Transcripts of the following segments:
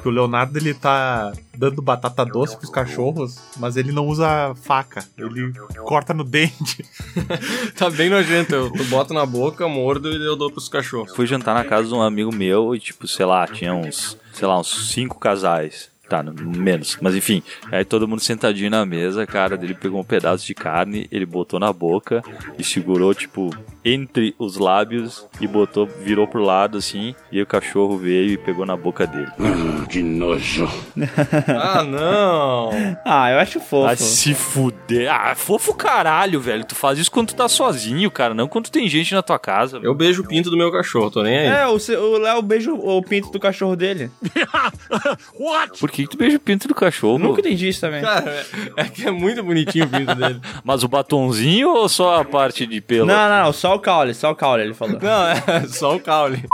Que o Leonardo ele tá dando batata doce pros cachorros, mas ele não usa faca. Ele corta no dente. tá bem nojento. Eu, eu boto na boca, mordo e eu dou pros cachorros. Fui jantar na casa de um amigo meu e, tipo, sei lá, tinha uns, sei lá, uns cinco casais. Tá, menos. Mas enfim, aí todo mundo sentadinho na mesa, cara, dele pegou um pedaço de carne, ele botou na boca e segurou, tipo, entre os lábios e botou, virou pro lado assim, e o cachorro veio e pegou na boca dele. Hum, que nojo. ah, não. Ah, eu acho fofo. Ah, se fuder. Ah, fofo caralho, velho. Tu faz isso quando tu tá sozinho, cara, não quando tem gente na tua casa. Eu beijo o pinto do meu cachorro, tô nem aí. É, o Léo beija o pinto do cachorro dele. What? Por que, tu beija o pinto do cachorro? Nunca entendi isso também. Cara, é, que é muito bonitinho o pinto dele. Mas o batonzinho ou só a parte de pelo? Não, não, não, só o caule, só o caule, ele falou. Não, é só o caule.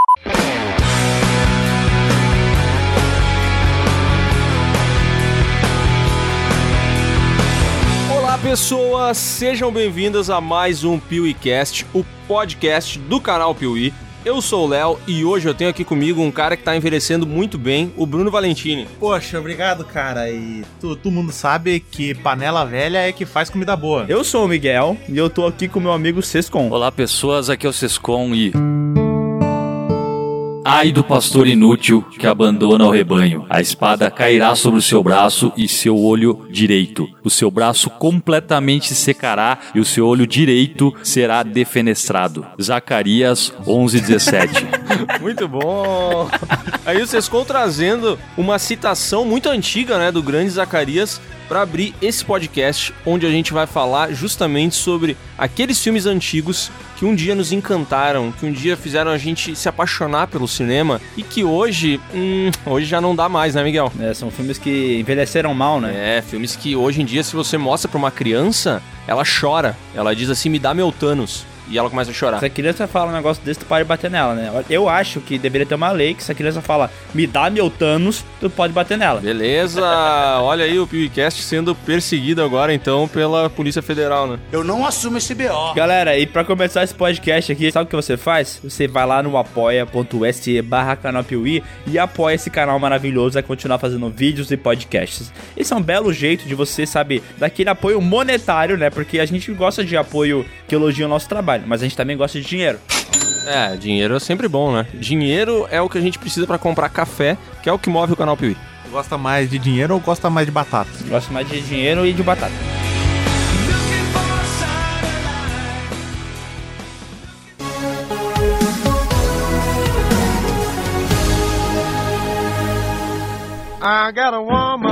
Olá, pessoas! Sejam bem-vindas a mais um PeeWeeCast, o podcast do canal Piuí. Eu sou o Léo e hoje eu tenho aqui comigo um cara que tá envelhecendo muito bem, o Bruno Valentini. Poxa, obrigado, cara. E tu, todo mundo sabe que panela velha é que faz comida boa. Eu sou o Miguel e eu tô aqui com meu amigo Sescon. Olá, pessoas, aqui é o Sescon e. Ai do pastor inútil que abandona o rebanho. A espada cairá sobre o seu braço e seu olho direito. O seu braço completamente secará e o seu olho direito será defenestrado. Zacarias 11:17. muito bom. Aí vocês ficam trazendo uma citação muito antiga, né, do grande Zacarias para abrir esse podcast onde a gente vai falar justamente sobre aqueles filmes antigos que um dia nos encantaram, que um dia fizeram a gente se apaixonar pelo cinema e que hoje, hum, hoje já não dá mais, né, Miguel? É, são filmes que envelheceram mal, né? É, filmes que hoje em dia, se você mostra para uma criança, ela chora. Ela diz assim: me dá meu Thanos e ela começa a chorar. Se a criança fala um negócio desse, tu pode bater nela, né? Eu acho que deveria ter uma lei que se a criança fala, me dá meu Thanos, tu pode bater nela. Beleza, olha aí o PewCast sendo perseguido agora então pela Polícia Federal, né? Eu não assumo esse BO. Galera, e pra começar esse podcast aqui, sabe o que você faz? Você vai lá no apoia.se barra canal Piuí e apoia esse canal maravilhoso a continuar fazendo vídeos e podcasts. Esse é um belo jeito de você, sabe, daquele apoio monetário, né? Porque a gente gosta de apoio que elogia o nosso trabalho, mas a gente também gosta de dinheiro. É, dinheiro é sempre bom, né? Dinheiro é o que a gente precisa para comprar café, que é o que move o canal Piuí. Gosta mais de dinheiro ou gosta mais de batata? Gosto mais de dinheiro e de batata. I got a woman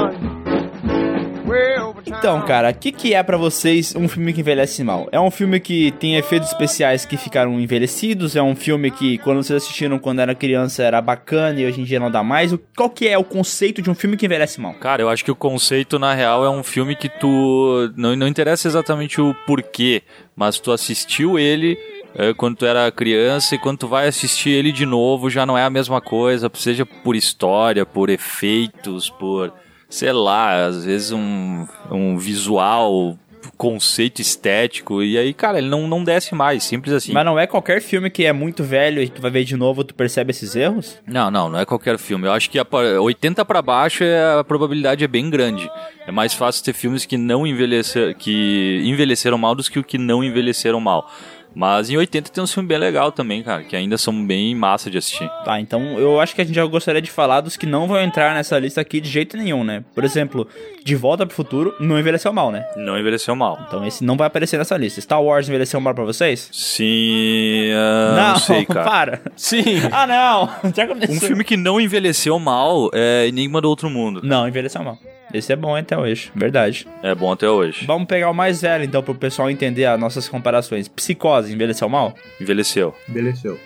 então, cara, o que, que é para vocês um filme que envelhece mal? É um filme que tem efeitos especiais que ficaram envelhecidos? É um filme que, quando vocês assistiram quando era criança, era bacana e hoje em dia não dá mais? Qual que é o conceito de um filme que envelhece mal? Cara, eu acho que o conceito, na real, é um filme que tu... Não, não interessa exatamente o porquê, mas tu assistiu ele é, quando tu era criança e quando tu vai assistir ele de novo já não é a mesma coisa, seja por história, por efeitos, por sei lá, às vezes um, um visual conceito estético. E aí, cara, ele não, não desce mais, simples assim. Mas não é qualquer filme que é muito velho e tu vai ver de novo, tu percebe esses erros? Não, não, não é qualquer filme. Eu acho que a 80 para baixo é, a probabilidade é bem grande. É mais fácil ter filmes que não envelhecer, que envelheceram mal do que o que não envelheceram mal. Mas em 80 tem um filme bem legal também, cara, que ainda são bem massa de assistir. Tá, então eu acho que a gente já gostaria de falar dos que não vão entrar nessa lista aqui de jeito nenhum, né? Por exemplo, De Volta pro Futuro não envelheceu mal, né? Não envelheceu mal. Então esse não vai aparecer nessa lista. Star Wars envelheceu mal pra vocês? Sim. Uh, não, não sei, cara. para. Sim. ah, não. Já começou. Um filme que não envelheceu mal é Enigma do Outro Mundo. Não, envelheceu mal. Esse é bom até hoje, verdade. É bom até hoje. Vamos pegar o mais velho, então, pro pessoal entender as nossas comparações. Psicose, envelheceu mal? Envelheceu. Envelheceu.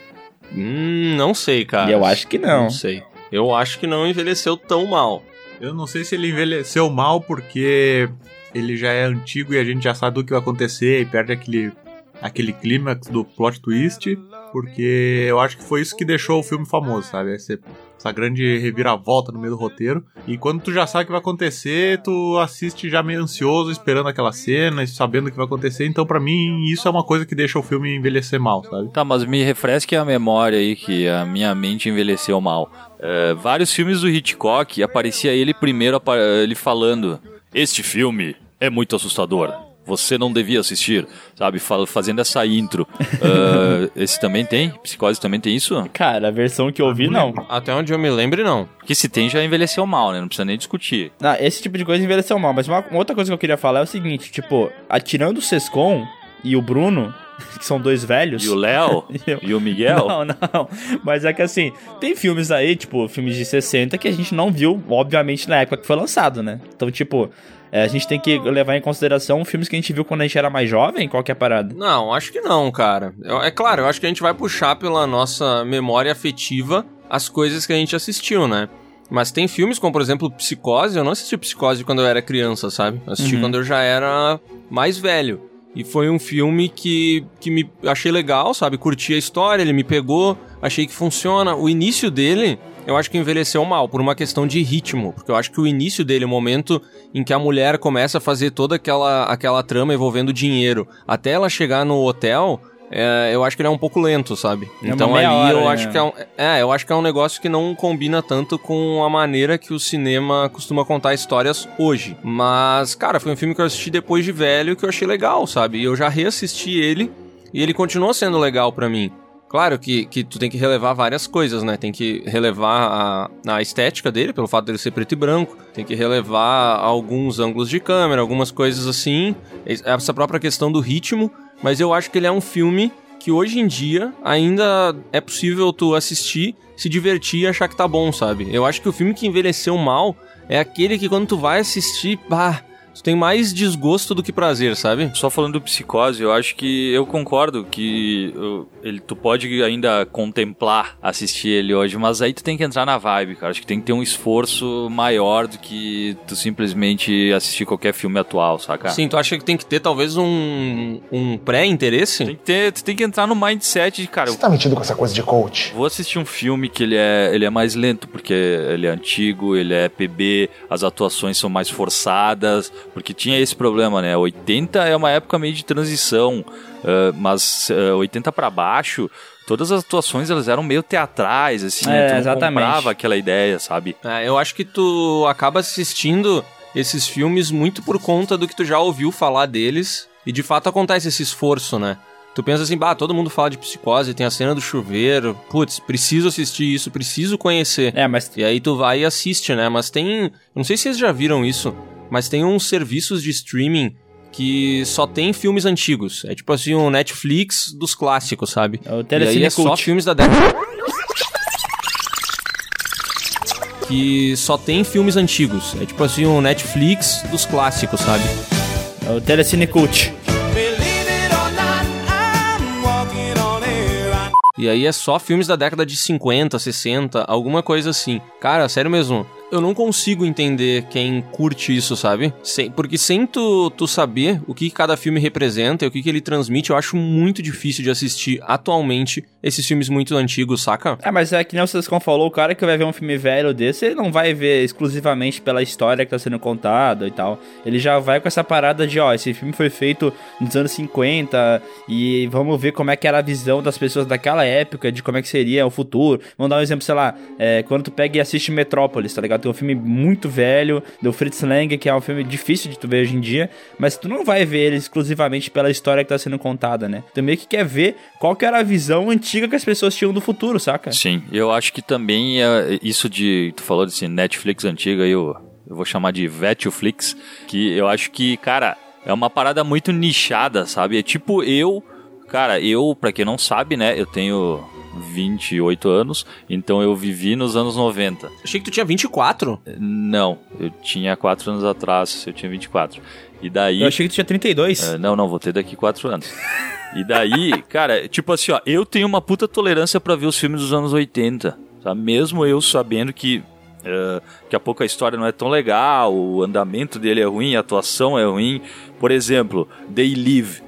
Hum, não sei, cara. Eu acho que não. Não sei. Eu acho que não envelheceu tão mal. Eu não sei se ele envelheceu mal porque ele já é antigo e a gente já sabe o que vai acontecer e perde aquele, aquele clímax do plot twist. Porque eu acho que foi isso que deixou o filme famoso, sabe? Esse, essa grande reviravolta no meio do roteiro. E quando tu já sabe o que vai acontecer, tu assiste já meio ansioso, esperando aquela cena, sabendo o que vai acontecer. Então, para mim, isso é uma coisa que deixa o filme envelhecer mal, sabe? Tá, mas me refresque a memória aí que a minha mente envelheceu mal. É, vários filmes do Hitchcock aparecia ele primeiro ele falando: Este filme é muito assustador você não devia assistir, sabe? Fazendo essa intro. uh, esse também tem? Psicose também tem isso? Cara, a versão que eu vi, não. Até onde eu me lembro, não. Que se tem, já envelheceu mal, né? Não precisa nem discutir. Não, esse tipo de coisa envelheceu mal. Mas uma, uma outra coisa que eu queria falar é o seguinte, tipo, atirando o Sescon e o Bruno, que são dois velhos. E o Léo? e o Miguel? Não, não. Mas é que assim, tem filmes aí, tipo, filmes de 60 que a gente não viu, obviamente, na época que foi lançado, né? Então, tipo, é, a gente tem que levar em consideração filmes que a gente viu quando a gente era mais jovem? Qual que é a parada? Não, acho que não, cara. Eu, é claro, eu acho que a gente vai puxar pela nossa memória afetiva as coisas que a gente assistiu, né? Mas tem filmes como, por exemplo, Psicose. Eu não assisti Psicose quando eu era criança, sabe? Eu assisti uhum. quando eu já era mais velho. E foi um filme que, que me achei legal, sabe? Curti a história, ele me pegou, achei que funciona. O início dele eu acho que envelheceu mal, por uma questão de ritmo. Porque eu acho que o início dele, o momento em que a mulher começa a fazer toda aquela, aquela trama envolvendo dinheiro, até ela chegar no hotel, é, eu acho que ele é um pouco lento, sabe? É então ali hora, eu né? acho que é, um, é, eu acho que é um negócio que não combina tanto com a maneira que o cinema costuma contar histórias hoje. Mas, cara, foi um filme que eu assisti depois de velho que eu achei legal, sabe? E eu já reassisti ele e ele continuou sendo legal para mim. Claro que, que tu tem que relevar várias coisas, né? Tem que relevar a, a estética dele, pelo fato dele ser preto e branco. Tem que relevar alguns ângulos de câmera, algumas coisas assim. Essa própria questão do ritmo. Mas eu acho que ele é um filme que hoje em dia ainda é possível tu assistir, se divertir e achar que tá bom, sabe? Eu acho que o filme que envelheceu mal é aquele que quando tu vai assistir, pá, Tu tem mais desgosto do que prazer, sabe? Só falando do psicose, eu acho que eu concordo que ele, tu pode ainda contemplar assistir ele hoje, mas aí tu tem que entrar na vibe, cara. Acho que tem que ter um esforço maior do que tu simplesmente assistir qualquer filme atual, saca? Sim, tu acha que tem que ter talvez um, um pré-interesse? Tem que ter, tu tem que entrar no mindset de, cara. Você tá metido com essa coisa de coach? Vou assistir um filme que ele é, ele é mais lento, porque ele é antigo, ele é PB, as atuações são mais forçadas porque tinha esse problema, né? 80 é uma época meio de transição, uh, mas uh, 80 para baixo, todas as atuações elas eram meio teatrais, assim, é, né? tu não exatamente. comprava aquela ideia, sabe? É, eu acho que tu acaba assistindo esses filmes muito por conta do que tu já ouviu falar deles, e de fato acontece esse esforço, né? Tu pensa assim, bah, todo mundo fala de psicose, tem a cena do chuveiro, putz, preciso assistir isso, preciso conhecer. É, mas. E aí tu vai e assiste, né? Mas tem. Não sei se vocês já viram isso mas tem uns serviços de streaming que só tem filmes antigos. É tipo assim, um Netflix dos clássicos, sabe? É o e aí é só filmes da década. que só tem filmes antigos. É tipo assim, um Netflix dos clássicos, sabe? É o Telecine Cult. E aí é só filmes da década de 50, 60, alguma coisa assim. Cara, sério mesmo, eu não consigo entender quem curte isso, sabe? Sem, porque sem tu, tu saber o que cada filme representa e o que, que ele transmite, eu acho muito difícil de assistir atualmente esses filmes muito antigos, saca? É, mas é que nem o Sescon falou, o cara que vai ver um filme velho desse, ele não vai ver exclusivamente pela história que tá sendo contada e tal. Ele já vai com essa parada de, ó, esse filme foi feito nos anos 50 e vamos ver como é que era a visão das pessoas daquela época, de como é que seria o futuro. Vamos dar um exemplo, sei lá, é, quando tu pega e assiste Metrópolis, tá ligado? Ligado? Tem um filme muito velho do Fritz Lang, que é um filme difícil de tu ver hoje em dia, mas tu não vai ver ele exclusivamente pela história que tá sendo contada, né? Tu meio que quer ver qual que era a visão antiga que as pessoas tinham do futuro, saca? Sim, eu acho que também é isso de. Tu falou desse Netflix antigo aí, eu, eu vou chamar de Vetuflix, que eu acho que, cara, é uma parada muito nichada, sabe? É tipo eu. Cara, eu, pra quem não sabe, né, eu tenho 28 anos, então eu vivi nos anos 90. Achei que tu tinha 24. Não, eu tinha 4 anos atrás, eu tinha 24. E daí. Eu achei que tu tinha 32. Uh, não, não, vou ter daqui 4 anos. e daí, cara, tipo assim, ó, eu tenho uma puta tolerância para ver os filmes dos anos 80, sabe? Mesmo eu sabendo que. Uh, daqui a pouco a história não é tão legal, o andamento dele é ruim, a atuação é ruim. Por exemplo, They Live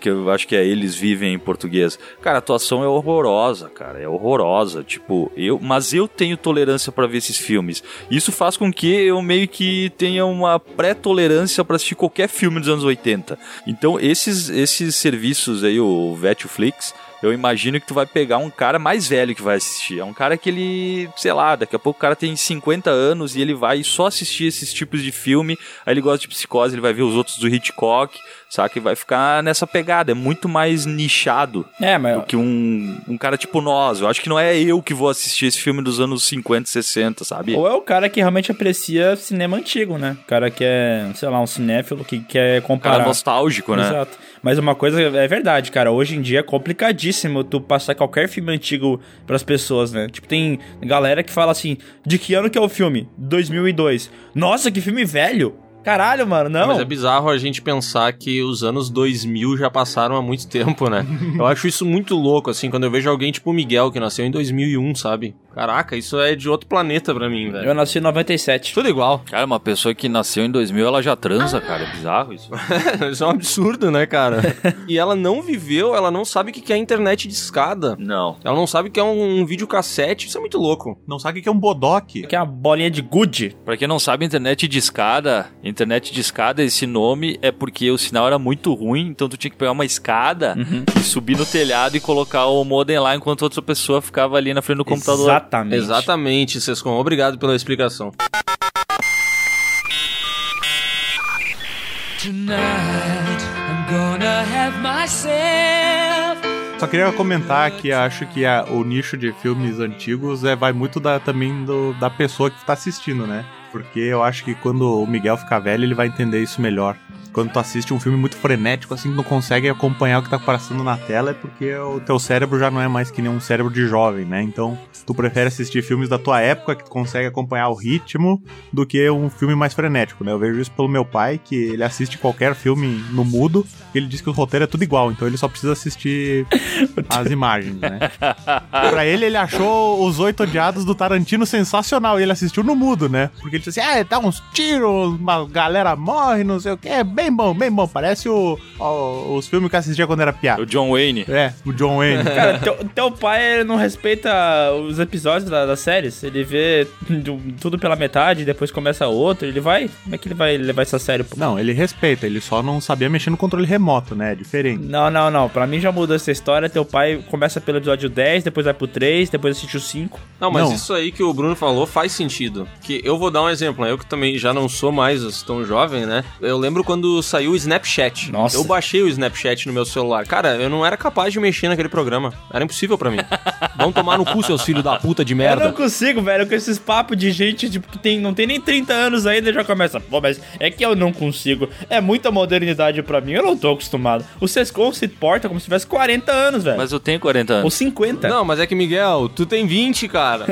que eu acho que é Eles Vivem em português. Cara, a atuação é horrorosa, cara, é horrorosa. Tipo, eu, mas eu tenho tolerância para ver esses filmes. Isso faz com que eu meio que tenha uma pré-tolerância para assistir qualquer filme dos anos 80. Então, esses, esses serviços aí, o Vetflix, eu imagino que tu vai pegar um cara mais velho que vai assistir. É um cara que ele, sei lá, daqui a pouco o cara tem 50 anos e ele vai só assistir esses tipos de filme. Aí ele gosta de psicose, ele vai ver os outros do Hitchcock, saca? E vai ficar nessa pegada. É muito mais nichado É, mas do que um, um cara tipo nós. Eu acho que não é eu que vou assistir esse filme dos anos 50, 60, sabe? Ou é o cara que realmente aprecia cinema antigo, né? O cara que é, sei lá, um cinéfilo que quer comparar. cara nostálgico, né? Exato. Mas uma coisa é verdade, cara. Hoje em dia é complicadíssimo tu passar qualquer filme antigo pras pessoas, né? Tipo, tem galera que fala assim: de que ano que é o filme? 2002. Nossa, que filme velho! Caralho, mano, não. Mas é bizarro a gente pensar que os anos 2000 já passaram há muito tempo, né? Eu acho isso muito louco, assim, quando eu vejo alguém tipo o Miguel, que nasceu em 2001, sabe? Caraca, isso é de outro planeta pra mim, velho. Eu nasci em 97. Tudo igual. Cara, uma pessoa que nasceu em 2000, ela já transa, cara. É bizarro isso. isso é um absurdo, né, cara? e ela não viveu, ela não sabe o que que é internet de escada. Não. Ela não sabe o que é um, um videocassete. Isso é muito louco. Não sabe o que é um bodoque. Que é uma bolinha de gude. Pra quem não sabe, internet de escada, internet de escada, esse nome é porque o sinal era muito ruim, então tu tinha que pegar uma escada e subir no telhado e colocar o modem lá enquanto outra pessoa ficava ali na frente do computador. Exatamente. Exatamente, Sescom. Obrigado pela explicação. Tonight, I'm gonna have myself. Só queria comentar que acho que a- o nicho de filmes antigos é, vai muito da, também do- da pessoa que tá assistindo, né? Porque eu acho que quando o Miguel ficar velho, ele vai entender isso melhor. Quando tu assiste um filme muito frenético, assim, que não consegue acompanhar o que tá passando na tela, é porque o teu cérebro já não é mais que nem um cérebro de jovem, né? Então, tu prefere assistir filmes da tua época, que tu consegue acompanhar o ritmo, do que um filme mais frenético, né? Eu vejo isso pelo meu pai, que ele assiste qualquer filme no mudo, e ele diz que o roteiro é tudo igual, então ele só precisa assistir as imagens, né? pra ele, ele achou os Oito Odiados do Tarantino sensacional, e ele assistiu no mudo, né? Porque ele disse assim, ah, dá uns tiros, uma galera morre, não sei o que, é bem bom, bem bom, parece o, o- os filmes que eu assistia quando era piada. O John Wayne. É, o John Wayne. Cara, teu, teu pai ele não respeita os episódios da- das séries. Ele vê tu- tudo pela metade, depois começa outro. Ele vai. Como é que ele vai levar isso a sério? pô? Não, ele respeita, ele só não sabia mexer no controle remoto, né? É diferente. Não, não, não. Pra mim já mudou essa história. Teu pai começa pelo episódio 10, depois vai pro 3, depois assiste o 5. Não, mas Não. isso aí que o Bruno falou faz sentido. Que eu vou dar um exemplo, né? Eu que também já não sou mais tão jovem, né? Eu lembro quando saiu o Snapchat. Nossa. Eu baixei o Snapchat no meu celular. Cara, eu não era capaz de mexer naquele programa. Era impossível pra mim. Vão tomar no cu, seus filhos da puta de Eu não merda. consigo, velho, com esses papos de gente tipo, que tem, não tem nem 30 anos ainda já começa. Pô, mas é que eu não consigo. É muita modernidade pra mim, eu não tô acostumado. O Sescon se porta como se tivesse 40 anos, velho. Mas eu tenho 40 Ou anos. 50. Não, mas é que, Miguel, tu tem 20, cara.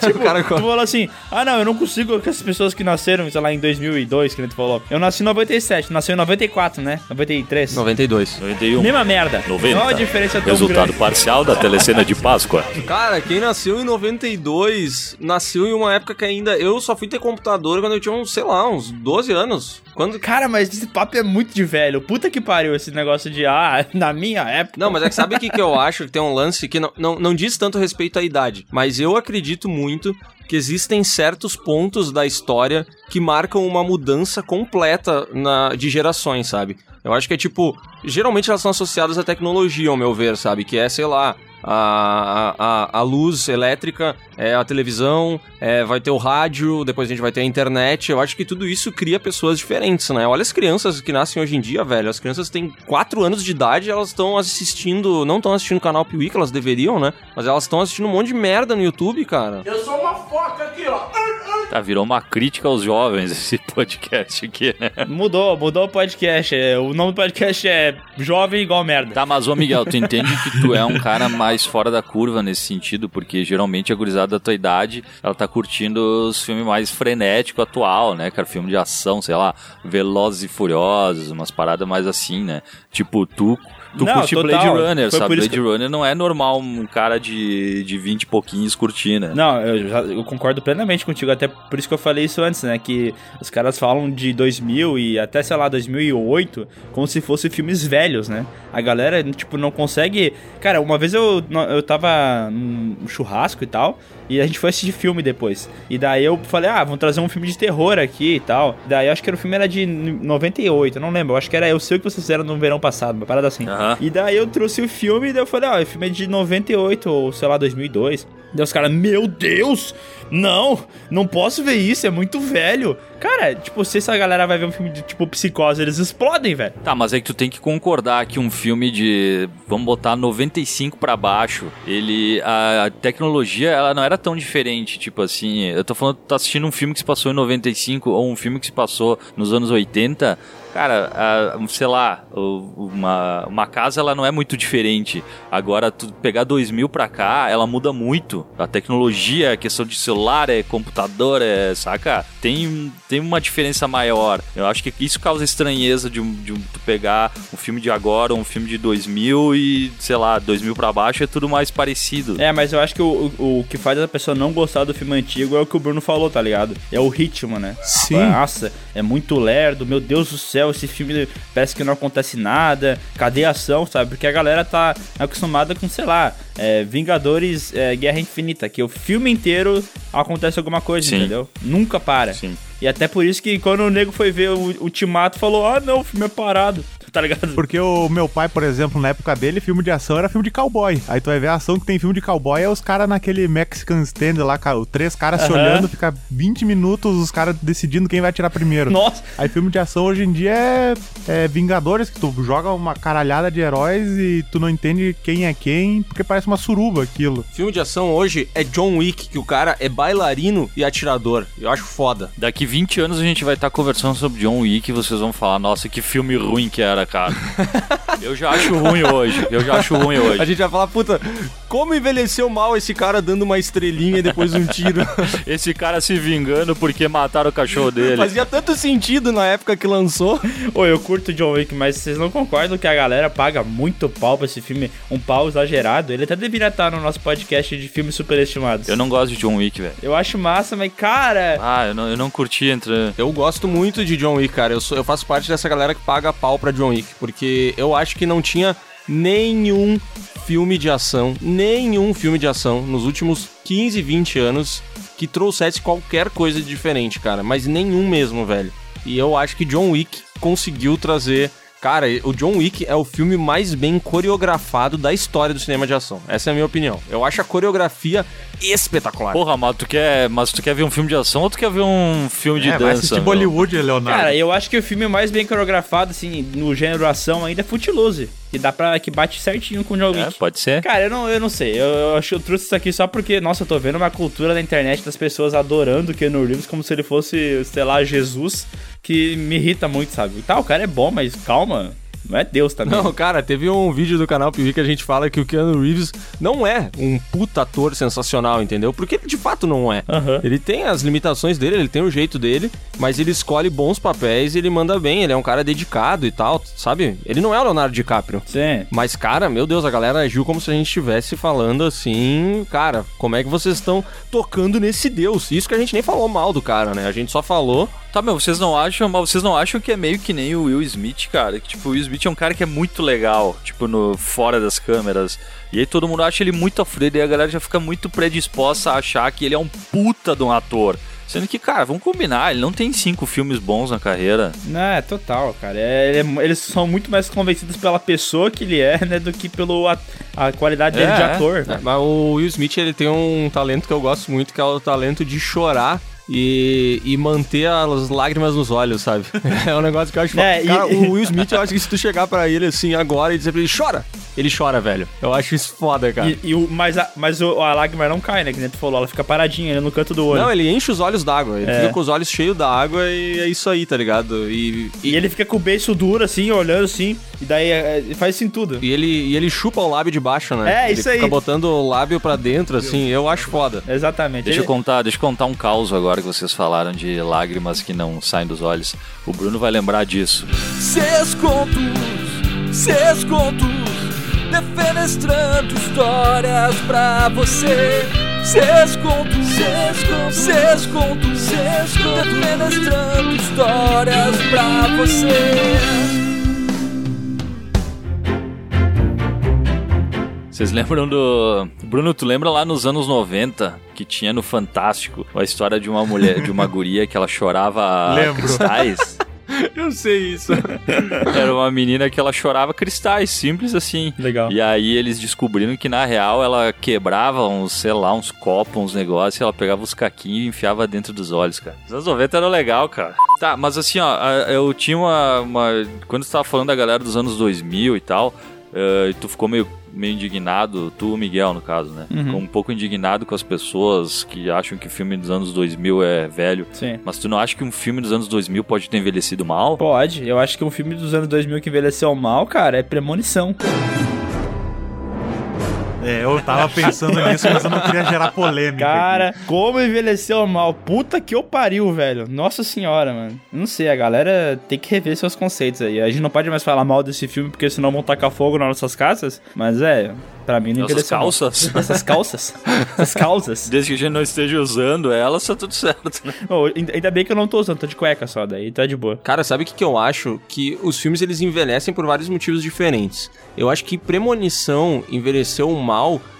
tipo, cara, Tu falou assim, ah não, eu não consigo com essas pessoas que nasceram, sei lá, em 2002, que nem tu falou. Eu nasci em 97, nasceu em 94, né? 93. 92. 91. Mesma merda. 90. Não a diferença tão Resultado grande. parcial da telecena de Páscoa. Cara, quem nasceu em 92, nasceu em uma época que ainda. Eu só fui ter computador quando eu tinha uns, sei lá, uns 12 anos. Quando. Cara, mas esse papo é muito de velho. Puta que pariu esse negócio de, ah, na minha época. Não, mas é que sabe o que, que eu acho? Que tem um lance que não, não, não diz tanto respeito à idade. Mas eu acredito muito que existem certos pontos da história que marcam uma mudança completa na, de gerações, sabe? Eu acho que é tipo. Geralmente elas são associadas à tecnologia, ao meu ver, sabe? Que é, sei lá. A, a, a luz elétrica, é a televisão, é, vai ter o rádio, depois a gente vai ter a internet. Eu acho que tudo isso cria pessoas diferentes, né? Olha as crianças que nascem hoje em dia, velho. As crianças têm 4 anos de idade, elas estão assistindo. Não estão assistindo o canal Piuí, que elas deveriam, né? Mas elas estão assistindo um monte de merda no YouTube, cara. Eu sou uma foca aqui, ó. Tá, virou uma crítica aos jovens esse podcast aqui, né? Mudou, mudou o podcast. É, O nome do podcast é Jovem Igual Merda. Tá, mas ô Miguel, tu entende que tu é um cara mais fora da curva nesse sentido, porque geralmente a gurizada da tua idade, ela tá curtindo os filmes mais frenético atual, né, cara? Filme de ação, sei lá, Velozes e Furiosos, umas paradas mais assim, né? Tipo, tu Tu Não, curte total. Blade Runner, Foi sabe? Blade Runner não é normal um cara de, de 20 e pouquinhos curtir, né? Não, eu, já- eu concordo plenamente contigo, até por isso que eu falei isso antes, né? Que os caras falam de 2000 e até, sei lá, 2008 como se fossem filmes velhos, né? A galera, tipo, não consegue. Cara, uma vez eu, eu tava num churrasco e tal, e a gente foi assistir filme depois. E daí eu falei, ah, vamos trazer um filme de terror aqui e tal. Daí eu acho que era o filme era de 98, eu não lembro. Eu acho que era Eu Sei o que vocês fizeram no verão passado, uma parada assim. Aham. E daí eu trouxe o filme e daí eu falei, ó, o filme é de 98 ou sei lá, 2002. Daí os caras, meu Deus, não, não posso ver isso, é muito velho. Cara, tipo, se essa galera vai ver um filme de tipo psicose, eles explodem, velho. Tá, mas é que tu tem que concordar que um filme de, vamos botar 95 pra baixo, ele a tecnologia ela não era tão diferente, tipo assim, eu tô falando, tá assistindo um filme que se passou em 95 ou um filme que se passou nos anos 80, cara, a- sei lá, uma, uma casa ela não é muito diferente. Agora tu pegar 2000 pra cá, ela muda muito. A tecnologia, a questão de celular, é computador, é, saca? Tem tem uma diferença maior. Eu acho que isso causa estranheza de, um, de um- tu pegar um filme de agora, um filme de 2000 e, sei lá, 2000 pra baixo é tudo mais parecido. É, mas eu acho que o, o, o que faz a pessoa não gostar do filme antigo é o que o Bruno falou, tá ligado? É o ritmo, né? Sim. Nossa, é muito lerdo, meu Deus do céu, esse filme parece que não acontece nada. Cadê a ação, sabe? Porque a galera tá acostumada com, sei lá, é, Vingadores é, Guerra Infinita, que o filme inteiro acontece alguma coisa, Sim. entendeu? Nunca para. Sim. E até por isso que quando o nego foi ver o Ultimato, falou: ah, não, o filme é parado. Tá ligado? Porque o meu pai, por exemplo, na época dele, filme de ação era filme de cowboy. Aí tu vai ver a ação que tem filme de cowboy é os caras naquele Mexican stand lá, três caras se olhando, fica 20 minutos os caras decidindo quem vai atirar primeiro. Nossa, Aí filme de ação hoje em dia é, é Vingadores, que tu joga uma caralhada de heróis e tu não entende quem é quem, porque parece uma suruba aquilo. Filme de ação hoje é John Wick, que o cara é bailarino e atirador. Eu acho foda. Daqui 20 anos a gente vai estar conversando sobre John Wick e vocês vão falar, nossa, que filme ruim que era, cara. eu já acho ruim hoje. Eu já acho ruim A hoje. gente vai falar, puta, como envelheceu mal esse cara dando uma estrelinha e depois um tiro. Esse cara se vingando porque mataram o cachorro dele. Fazia tanto sentido na época que lançou. Ô, eu curto John Wick, mas vocês não concordam que a galera paga muito pau pra esse filme? Um pau exagerado? Ele até deveria estar no nosso podcast de filmes superestimados. Eu não gosto de John Wick, velho. Eu acho massa, mas cara. Ah, eu não, eu não curti entre. Eu gosto muito de John Wick, cara. Eu, sou, eu faço parte dessa galera que paga pau pra John Wick, porque eu acho que não tinha nenhum filme de ação, nenhum filme de ação nos últimos 15, 20 anos que trouxesse qualquer coisa diferente, cara. Mas nenhum mesmo, velho. E eu acho que John Wick conseguiu trazer. Cara, o John Wick é o filme mais bem coreografado da história do cinema de ação. Essa é a minha opinião. Eu acho a coreografia espetacular. Porra, mas tu quer, mas tu quer ver um filme de ação ou tu quer ver um filme de é, dança? meu? Bollywood, Leonardo. Cara, eu acho que o filme mais bem coreografado, assim, no gênero ação ainda é Footloose. Que dá pra. que bate certinho com o John É, Wick. pode ser. Cara, eu não, eu não sei. Eu, eu acho que eu trouxe isso aqui só porque, nossa, eu tô vendo uma cultura na internet das pessoas adorando o Keanu Reeves como se ele fosse, sei lá, Jesus, que me irrita muito, sabe? Tá, o cara é bom, mas calma. Não é Deus também. Não, cara, teve um vídeo do canal Piuí que a gente fala que o Keanu Reeves não é um puta ator sensacional, entendeu? Porque ele de fato não é. Aham. Ele tem as limitações dele, ele tem o jeito dele, mas ele escolhe bons papéis e ele manda bem, ele é um cara dedicado e tal, sabe? Ele não é o Leonardo DiCaprio. Sim. Mas, cara, meu Deus, a galera agiu como se a gente estivesse falando assim, cara, como é que vocês estão tocando nesse Deus? Isso que a gente nem falou mal do cara, né? A gente só falou Tá, meu, vocês não acham, mas vocês não acham que é meio que nem o Will Smith, cara? Que tipo, o Will Smith é um cara que é muito legal, tipo, no fora das câmeras. E aí todo mundo acha ele muito afredo e a galera já fica muito predisposta a achar que ele é um puta de um ator. Sendo que, cara, vamos combinar, ele não tem cinco filmes bons na carreira. Não, é total, cara. É, ele é- eles são muito mais convencidos pela pessoa que ele é, né, do que pela a qualidade dele É, de ator. É, mas o Will Smith ele tem um talento que eu gosto muito, que é o talento de chorar e, e manter as lágrimas nos olhos, sabe? É um negócio que eu acho. É, e- Cara, o Will Smith, eu acho que se tu chegar pra ele assim agora e dizer pra ele, chora! Ele chora, velho. Eu acho isso foda, cara. E, e o, mas a, mas o, a lágrima não cai, né? Que nem tu falou, ela fica paradinha ali no canto do olho. Não, ele enche os olhos d'água. Ele É. fica com os olhos cheios d'água e é isso aí, tá ligado? E, E ele fica com o beiço duro, assim, olhando assim, e daí é, é, faz assim tudo. e ele, e ele chupa o lábio de baixo, né? É, ele isso aí. fica botando o lábio pra dentro, assim. Eu acho foda. Exatamente. Deixa eu Ele- contar, deixa eu contar um caos agora que vocês falaram de lágrimas que não saem dos olhos. O Bruno vai lembrar disso. Seis contos, seis contos, defenestrando histórias pra você. Cês contos, cês contos, cês contos, cês contos, defenestrando histórias pra você. Vocês lembram do. Bruno, tu lembra lá nos anos 90 que tinha no Fantástico a história de uma mulher, de uma guria que ela chorava Lembro. cristais? Eu sei isso. Era uma menina que ela chorava cristais, simples assim. Legal. E aí eles descobriram que na real ela quebrava uns, sei lá, uns copos, uns negócios, e ela pegava os caquinhos e enfiava dentro dos olhos, cara. Os anos 90 era legal, cara. Tá, mas assim, ó, eu tinha uma. uma- quando você tava falando da galera dos anos 2000 e tal, e tu ficou meio, meio indignado, tu, Miguel, no caso, né? Ficou um pouco indignado com as pessoas que acham que o filme dos anos 2000 é velho. Sim. Mas tu não acha que um filme dos anos 2000 pode ter envelhecido mal? Pode. Eu acho que um filme dos anos 2000 que envelheceu mal, cara, é Premonição. É, eu tava pensando nisso, mas eu não queria gerar polêmica. aqui. Cara, como envelheceu mal. Puta que eu pariu, velho. Nossa senhora, mano. Não sei, a galera tem que rever seus conceitos aí. A gente não pode mais falar mal desse filme, porque senão vão tacar fogo nas nossas casas. Mas é, pra mim não envelheceu mal. calças. Essas calças. Essas calças. Desde que a gente não esteja usando elas, tá tudo certo, né? Ainda ainda bem que eu não tô usando, tô de cueca só, daí tá de boa. Cara, sabe o que, que eu acho? Que os filmes eles envelhecem por vários motivos diferentes. Eu acho que Premonição envelheceu mal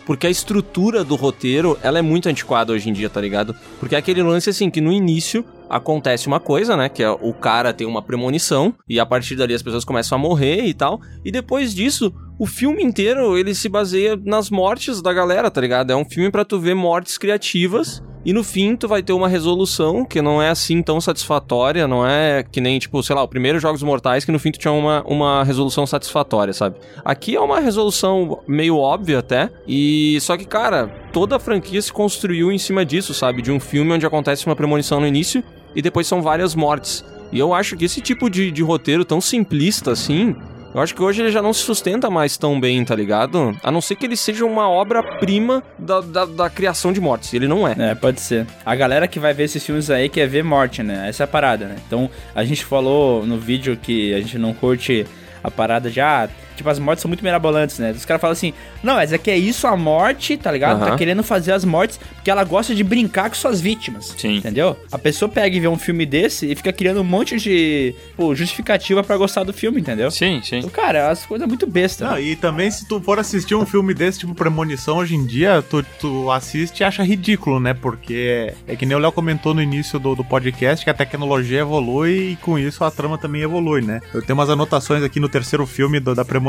porque a estrutura do roteiro ela é muito antiquada hoje em dia, tá ligado? Porque é aquele lance assim que no início acontece uma coisa, né? Que é o cara tem uma premonição e a partir dali as pessoas começam a morrer e tal. E depois disso, o filme inteiro ele se baseia nas mortes da galera, tá ligado? É um filme pra tu ver mortes criativas e no fim, tu vai ter uma resolução que não é assim tão satisfatória, não é que nem, tipo, sei lá, o primeiro Jogos Mortais, que no fim tu tinha uma, uma resolução satisfatória, sabe? Aqui é uma resolução meio óbvia até, e só que, cara, toda a franquia se construiu em cima disso, sabe? De um filme onde acontece uma premonição no início e depois são várias mortes. E eu acho que esse tipo de, de roteiro tão simplista assim, eu acho que hoje ele já não se sustenta mais tão bem, tá ligado? A não ser que ele seja uma obra-prima da, da, da criação de mortes. Ele não é. É, pode ser. A galera que vai ver esses filmes aí quer ver morte, né? Essa é a parada, né? Então, a gente falou no vídeo que a gente não curte a parada de, ah, tipo, as mortes são muito mirabolantes, né? Os caras falam assim, não, mas é que é isso a morte, tá ligado? Tá Aham. querendo fazer as mortes porque ela gosta de brincar com suas vítimas. Sim. Entendeu? A pessoa pega e vê um filme desse e fica criando um monte de pô, justificativa pra gostar do filme, entendeu? Sim, sim. Então, cara, as coisas muito bestas. Não, né? e também se tu for assistir um filme desse, tipo Premonição, hoje em dia, tu, tu assiste e acha ridículo, né? Porque é que nem o Léo comentou no início do, do podcast que a tecnologia evolui e com isso a trama também evolui, né? Eu tenho umas anotações aqui no terceiro filme do- da Premonição.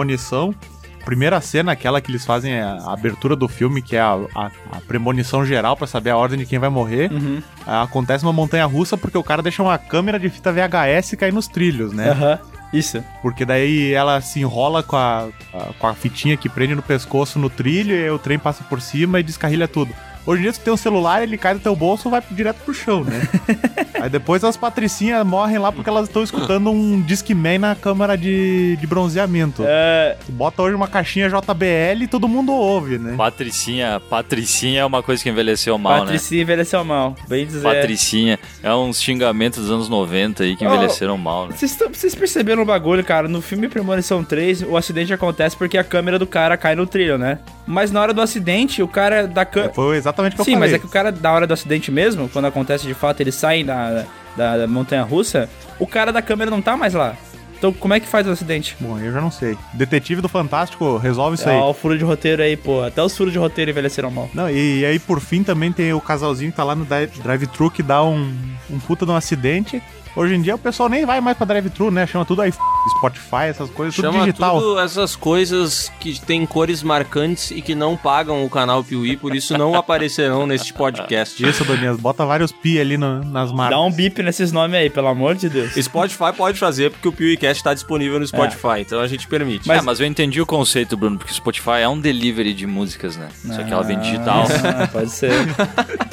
Primeira cena, aquela que eles fazem a, abertura do filme, que é a, a- a premonição geral pra saber a ordem de quem vai morrer. Uhum. Acontece uma montanha russa porque o cara deixa uma câmera de fita VHS cair nos trilhos, né? Aham. Isso. Porque daí ela se enrola com a, a- com a fitinha que prende no pescoço no trilho e o trem passa por cima e descarrilha tudo. Hoje em dia, tu tem um celular, ele cai do teu bolso e vai direto pro chão, né? aí depois as patricinhas morrem lá porque elas estão escutando um Discman na câmara de, de bronzeamento. É, Tu bota hoje uma caixinha JBL e todo mundo ouve, né? Patricinha, Patricinha é uma coisa que envelheceu mal, né? Patricinha envelheceu mal. Bem dizer. Patricinha. É uns xingamentos dos anos 90 aí que Oh. envelheceram mal, né? Vocês perceberam o bagulho, cara? No filme Premonição 3, o acidente acontece porque a câmera do cara cai no trilho, né? Mas na hora do acidente, o cara da câmera. Foi exatamente o que eu Sim, falei. mas é que o cara, da hora do acidente mesmo, quando acontece de fato, eles saem da, da, da montanha russa, o cara da câmera não tá mais lá. Então, como é que faz o acidente? Bom, eu já não sei. Detetive do Fantástico resolve isso É, aí. ó, o furo de roteiro aí, pô. Até os furos de roteiro envelheceram mal. Não, e, e aí por fim também tem o casalzinho que tá lá no dri- drive-thru que dá um, um puta de um acidente. Hoje em dia o pessoal nem vai mais pra drive-thru, né? Chama tudo aí Spotify, essas coisas, tudo Chama digital. tudo essas coisas que tem cores marcantes e que não pagam o canal Piuí, por isso não aparecerão neste podcast. Isso, Donias, bota vários pi ali no- nas marcas. Dá um bip nesses nomes aí, pelo amor de Deus. Spotify pode fazer porque o PeeWeeCast está disponível no Spotify, então a gente permite. Mas... É, mas eu entendi o conceito, Bruno, porque o Spotify é um delivery de músicas, né? Só que ela vem digital. Ah, pode ser.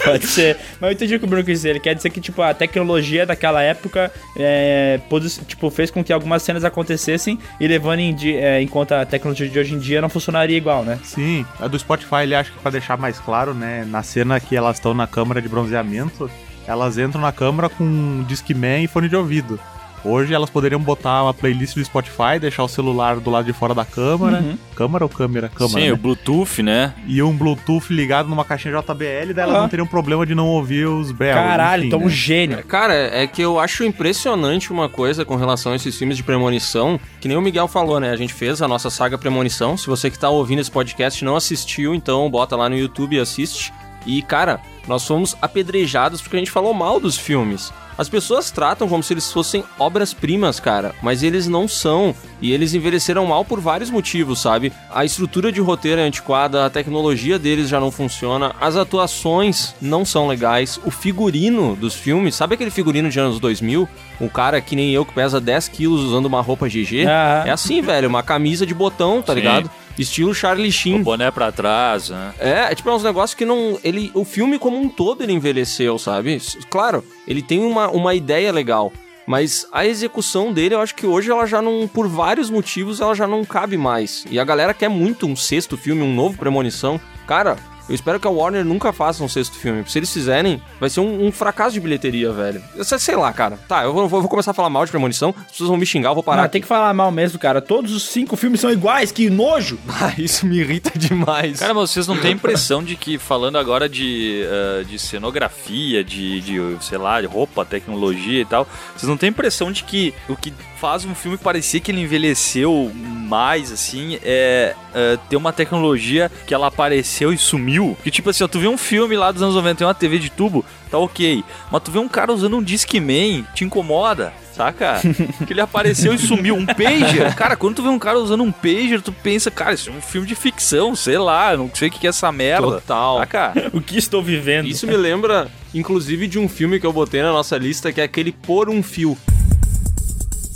pode ser. Mas eu entendi o que o Bruno quis dizer. Ele quer dizer que, tipo, a tecnologia daquela época é, pôde- tipo, fez com que algumas cenas acontecessem e levando em, é, em conta a tecnologia de hoje em dia não funcionaria igual, né? Sim, a do Spotify ele acha que pra deixar mais claro, né? Na cena que elas estão na câmara de bronzeamento, elas entram na câmara com um Discman e fone de ouvido. Hoje elas poderiam botar uma playlist do Spotify, deixar o celular do lado de fora da câmera. Câmera ou câmera? Câmera. Sim, né? o Bluetooth, né? E um Bluetooth ligado numa caixinha JBL, daí elas Ah. não teriam problema de não ouvir os berros. Caralho, então um né? gênio. Cara, é que eu acho impressionante uma coisa com relação a esses filmes de premonição, que nem o Miguel falou, né? A gente fez a nossa saga Premonição. Se você que tá ouvindo esse podcast e não assistiu, então bota lá no YouTube e assiste. E, cara, nós fomos apedrejados porque a gente falou mal dos filmes. As pessoas tratam como se eles fossem obras-primas, cara, mas eles não são. E eles envelheceram mal por vários motivos, sabe? A estrutura de roteiro é antiquada, a tecnologia deles já não funciona, as atuações não são legais, o figurino dos filmes, sabe aquele figurino de anos 2000? Um cara que nem eu que pesa 10 quilos usando uma roupa GG? É assim, velho, uma camisa de botão, tá Sim. ligado? Estilo Charlie O Sheen. boné pra trás, né? É, é tipo, é uns negócios que não. Ele, o filme como um todo ele envelheceu, sabe? Claro, ele tem uma, uma ideia legal. Mas a execução dele, eu acho que hoje ela já não. Por vários motivos, ela já não cabe mais. E a galera quer muito um sexto filme, um novo Premonição. Cara, eu espero que a Warner nunca faça um sexto filme. Se eles fizerem, vai ser um, um fracasso de bilheteria, velho. Eu sei, sei lá, cara. Tá, eu vou, vou- começar a falar mal de Premonição. As pessoas vão me xingar, eu vou parar. Não, tem que falar mal mesmo, cara. Todos os cinco filmes são iguais, que nojo! Ah, isso me irrita demais. Cara, mas vocês não têm impressão de que, falando agora de, eh, de cenografia, de, de, sei lá, de roupa, tecnologia e tal, vocês não têm impressão de que o que faz um filme parecer que ele envelheceu mais, assim, é, é ter uma tecnologia que ela apareceu e sumiu? Que tipo assim, ó, tu vê um filme lá dos anos 90, tem uma TV de tubo, tá ok. Mas tu vê um cara usando um Discman, te incomoda. Saca? que ele apareceu e sumiu. Um pager. Cara, quando tu vê um cara usando um pager, tu pensa, cara, isso é um filme de ficção, sei lá, não sei o que que é essa merda. Total. Saca? O que estou vivendo? Isso me lembra, inclusive, de um filme que eu botei na nossa lista, que é aquele Por um Fio.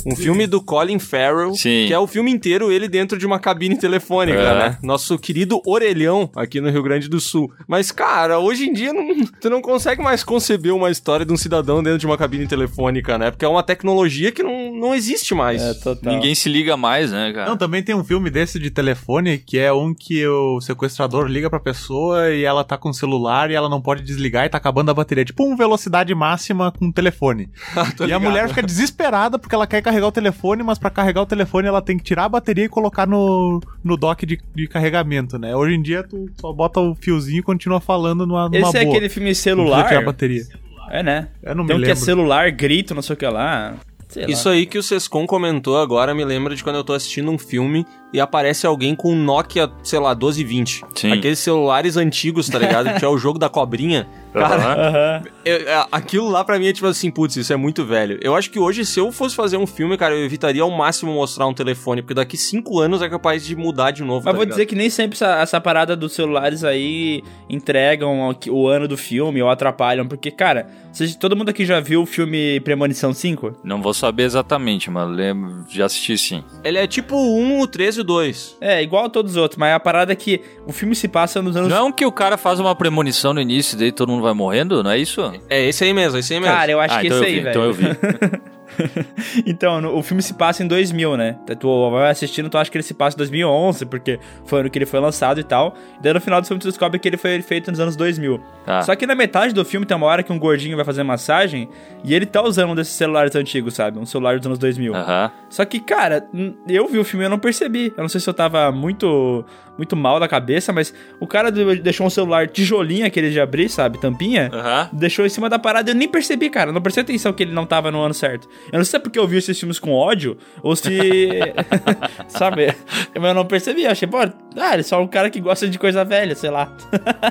Um filme do Colin Farrell, Sim. que é o filme inteiro ele dentro de uma cabine telefônica, É. né? Nosso querido orelhão aqui no Rio Grande do Sul. Mas, cara, hoje em dia não, tu não consegue mais conceber uma história de um cidadão dentro de uma cabine telefônica, né? Porque é uma tecnologia que não, não existe mais. É, total. Ninguém se liga mais, né, cara? Não, também tem um filme desse de telefone que é um que o sequestrador liga pra pessoa e ela tá com o celular e ela não pode desligar e tá acabando a bateria. Tipo um velocidade máxima com o telefone. Tô e a ligado. mulher fica desesperada porque ela quer carregar o telefone, mas pra carregar o telefone ela tem que tirar a bateria e colocar no, no dock de, de carregamento, né? Hoje em dia tu só bota o fiozinho e continua falando numa, numa Esse é boa. aquele filme celular. tirar a bateria. É, né? Eu não Tem me um que é lembro. celular, grito, não sei o que lá. Sei Isso lá. aí que o Sescon comentou agora me lembra de quando eu tô assistindo um filme e aparece alguém com um Nokia, sei lá, 1220. Sim. Aqueles celulares antigos, tá ligado? que é o jogo da cobrinha. Cara, Aham. eu- é, aquilo lá pra mim é tipo assim, putz, isso é muito velho. Eu acho que hoje, se eu fosse fazer um filme, cara, eu evitaria ao máximo mostrar um telefone, porque daqui cinco anos é capaz de mudar de novo. Mas tá vou ligado? dizer que nem sempre essa, essa parada dos celulares aí entregam o, o ano do filme ou atrapalham. Porque, cara, vocês- todo mundo aqui já viu o filme Premonição 5? Não vou saber exatamente, mas lembro, já assisti sim. Ele é tipo o 1, o 13 e o 2. É, igual a todos os outros, mas a parada é que o filme se passa nos anos. Não é que o cara faz uma premonição no início e daí todo mundo vai morrendo, não é isso? É esse aí mesmo, esse aí mesmo. Cara, eu acho ah, que então esse aí, vi, velho. então eu vi. então, no- o filme se passa em 2000, né? Tu vai assistindo, tu acha que ele se passa em 2011, porque foi ano que ele foi lançado e tal. E daí no final do filme tu descobre que ele foi feito nos anos 2000. Tá. Só que na metade do filme tem uma hora que um gordinho vai fazer massagem e ele tá usando um desses celulares antigos, sabe? Um celular dos anos 2000. Aham. Só que, cara, eu vi o filme e eu não percebi. Eu não sei se eu tava muito muito mal da cabeça, mas o cara de- deixou um celular tijolinho, aquele de abrir, sabe? Tampinha. Aham. Deixou em cima da parada e eu nem percebi, cara. Não prestei atenção que ele não tava no ano certo. Eu não sei se é porque eu vi esses filmes com ódio ou se. sabe? Mas eu não percebi. Eu achei, pô, ah, ele é só um cara que gosta de coisa velha, sei lá.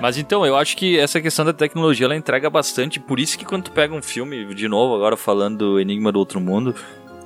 Mas então, eu acho que essa questão da tecnologia ela entrega bastante. Por isso que quando tu pega um filme, de novo, agora falando do Enigma do Outro Mundo,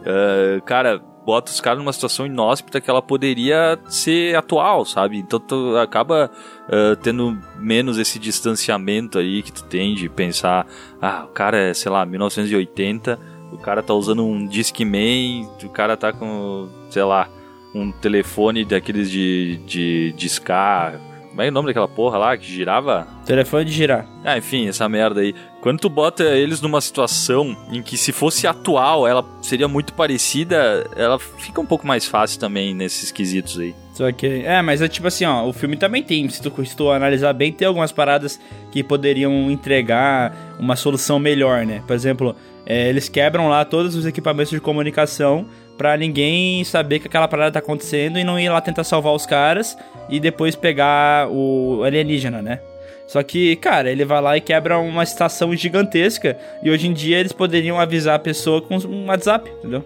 eh, cara, bota os caras numa situação inóspita que ela poderia ser atual, sabe? Então tu acaba eh, tendo menos esse distanciamento aí que tu tem de pensar, ah, o cara é, sei lá, 1980, o cara tá usando um Discman, o cara tá com, sei lá, um telefone daqueles de, de discar. Como é o nome daquela porra lá que girava? Telefone de girar. Ah, enfim, essa merda aí. Quando tu bota eles numa situação em que se fosse atual, ela seria muito parecida, ela fica um pouco mais fácil também nesses quesitos aí. Só que, é, mas é tipo assim, ó, o filme também tem, se tu, se tu analisar bem, tem algumas paradas que poderiam entregar uma solução melhor, né? Por exemplo, é, eles quebram lá todos os equipamentos de comunicação pra ninguém saber que aquela parada tá acontecendo e não ir lá tentar salvar os caras e depois pegar o alienígena, né? Só que, cara, ele vai lá e quebra uma estação gigantesca e hoje em dia eles poderiam avisar a pessoa com um WhatsApp, entendeu?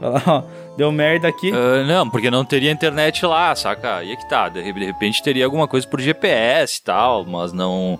Fala, ó, deu merda aqui. Ah, não, porque não teria internet lá, saca? Aí é que tá. De repente teria alguma coisa por GPS e tal, mas não.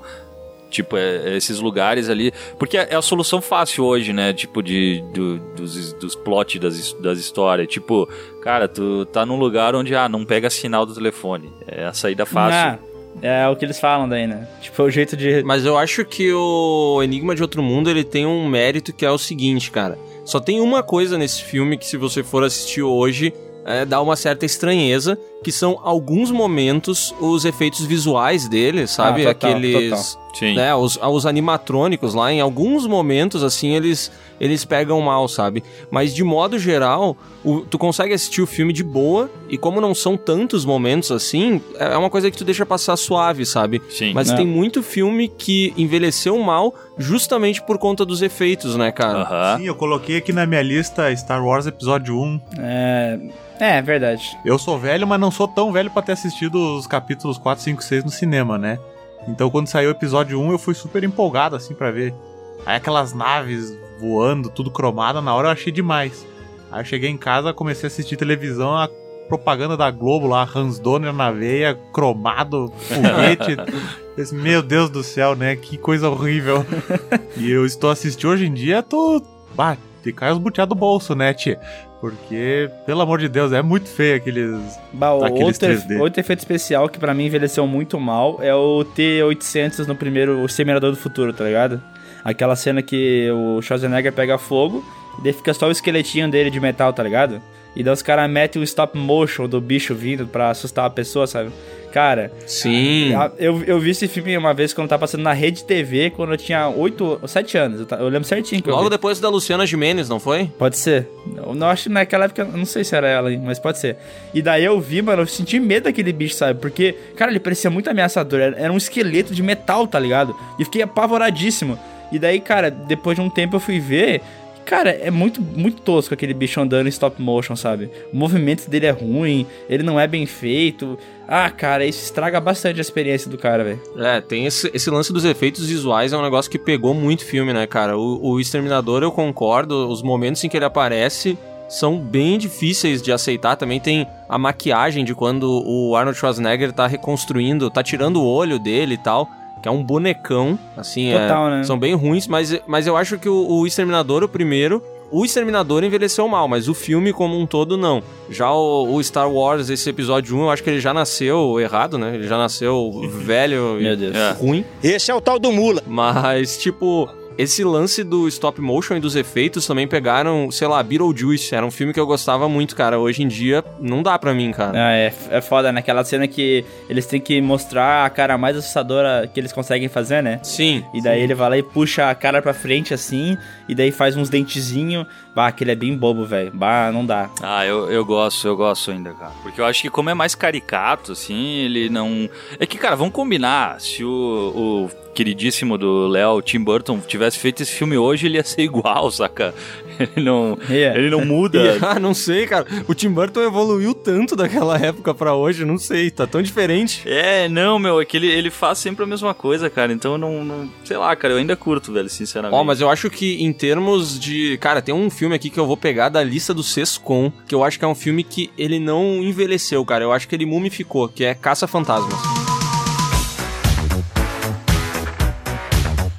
Tipo, é- é esses lugares ali. Porque é a solução fácil hoje, né? Tipo, de, do- dos, dos plot das, das histórias. Tipo, cara, tu tá num lugar onde, ah, não pega sinal do telefone. É a saída fácil. Ah, é o que eles falam daí, né? Tipo, é o jeito de. Mas eu acho que o Enigma de Outro Mundo ele tem um mérito que é o seguinte, cara. Só tem uma coisa nesse filme que se você for assistir hoje é, dá uma certa estranheza, que são alguns momentos os efeitos visuais dele, sabe? Ah, total, Aqueles, Sim. né, os, os animatrônicos lá, em alguns momentos assim eles eles pegam mal, sabe? Mas de modo geral, o- tu consegue assistir o filme de boa e como não são tantos momentos assim, é uma coisa que tu deixa passar suave, sabe? Sim. Mas É. tem muito filme que envelheceu mal justamente por conta dos efeitos, né, cara? Aham. Sim, eu coloquei aqui na minha lista Star Wars Episódio 1. É. É, verdade. Eu sou velho, mas não sou tão velho pra ter assistido os capítulos 4, 5, 6 no cinema, né? Então quando saiu o episódio 1, eu fui super empolgado assim pra ver. Aí aquelas naves voando, tudo cromado, na hora eu achei demais. Aí eu cheguei em casa, comecei a assistir televisão, a propaganda da Globo lá, Hans Donner na veia, cromado, foguete. Esse, Meu Deus do céu, né? Que coisa horrível. e eu estou assistindo hoje em dia, tô. Bah, te cai os butiá do bolso, né, tia? Porque, pelo amor de Deus, é muito feio aqueles. Bah, Aqueles outro, 3D. outro efeito especial que pra mim envelheceu muito mal é o T-800 no primeiro o Exterminador do Futuro, tá ligado? Aquela cena que o Schwarzenegger pega fogo e daí fica só o esqueletinho dele de metal, tá ligado? E daí os caras metem o stop motion do bicho vindo pra assustar a pessoa, sabe? Cara, Sim. eu, eu vi esse filme uma vez quando tava passando na Rede TV, quando eu tinha 8 ou 7 anos. Eu, lembro certinho Logo depois da Luciana Gimenez, não foi? Pode ser. Eu não acho que naquela época, não sei se era ela, hein, mas pode ser. E daí eu vi, mano, eu senti medo daquele bicho, sabe? Porque, cara, ele parecia muito ameaçador. Era, era um esqueleto de metal, tá ligado? E fiquei apavoradíssimo. E daí, cara, depois de um tempo eu fui ver. Cara, é muito, muito tosco aquele bicho andando em stop motion, sabe? O movimento dele é ruim, ele não é bem feito. Ah, cara, isso estraga bastante a experiência do cara, velho. É, tem esse, esse lance dos efeitos visuais, é um negócio que pegou muito filme, né, cara? O, o Exterminador, eu concordo, os momentos em que ele aparece são bem difíceis de aceitar. Também tem a maquiagem de quando o Arnold Schwarzenegger tá reconstruindo, tá tirando o olho dele e tal, que é um bonecão, assim, é- Total, né? são bem ruins, mas, mas eu acho que o, o Exterminador, o primeiro, o Exterminador envelheceu mal, mas o filme como um todo não. Já o, o Star Wars, esse episódio 1, eu acho que ele já nasceu errado, né? Ele já nasceu velho Meu e. É. ruim. Esse é o tal do mula. Mas, tipo, esse lance do stop motion e dos efeitos também pegaram, sei lá, Beetlejuice. Era um filme que eu gostava muito, cara. Hoje em dia, não dá pra mim, cara. Ah, é, é foda, né? Aquela cena que eles têm que mostrar a cara mais assustadora que eles conseguem fazer, né? Sim. E daí ele vai lá e puxa a cara pra frente assim, e daí faz uns dentezinhos. Bah, aquele é bem bobo, velho. Bah, não dá. Ah, eu, eu gosto, eu gosto ainda, cara. Porque eu acho que como é mais caricato, assim, ele não... É que, cara, vamos combinar, se o, o queridíssimo do Léo, Tim Burton, tivesse feito esse filme hoje, ele ia ser igual, saca? Ele não, É. ele não muda. Ah, não sei, cara. O Tim Burton evoluiu tanto daquela época pra hoje, não sei, tá tão diferente. É, não, meu, é que ele, ele faz sempre a mesma coisa, cara. Então, não, não... Sei lá, cara, eu ainda curto, velho, sinceramente. Ó, mas eu acho que em termos de. Cara, tem um filme aqui que eu vou pegar da lista do Sescom, que eu acho que é um filme que ele não envelheceu, cara. Eu acho que ele mumificou, que é Caça Fantasmas.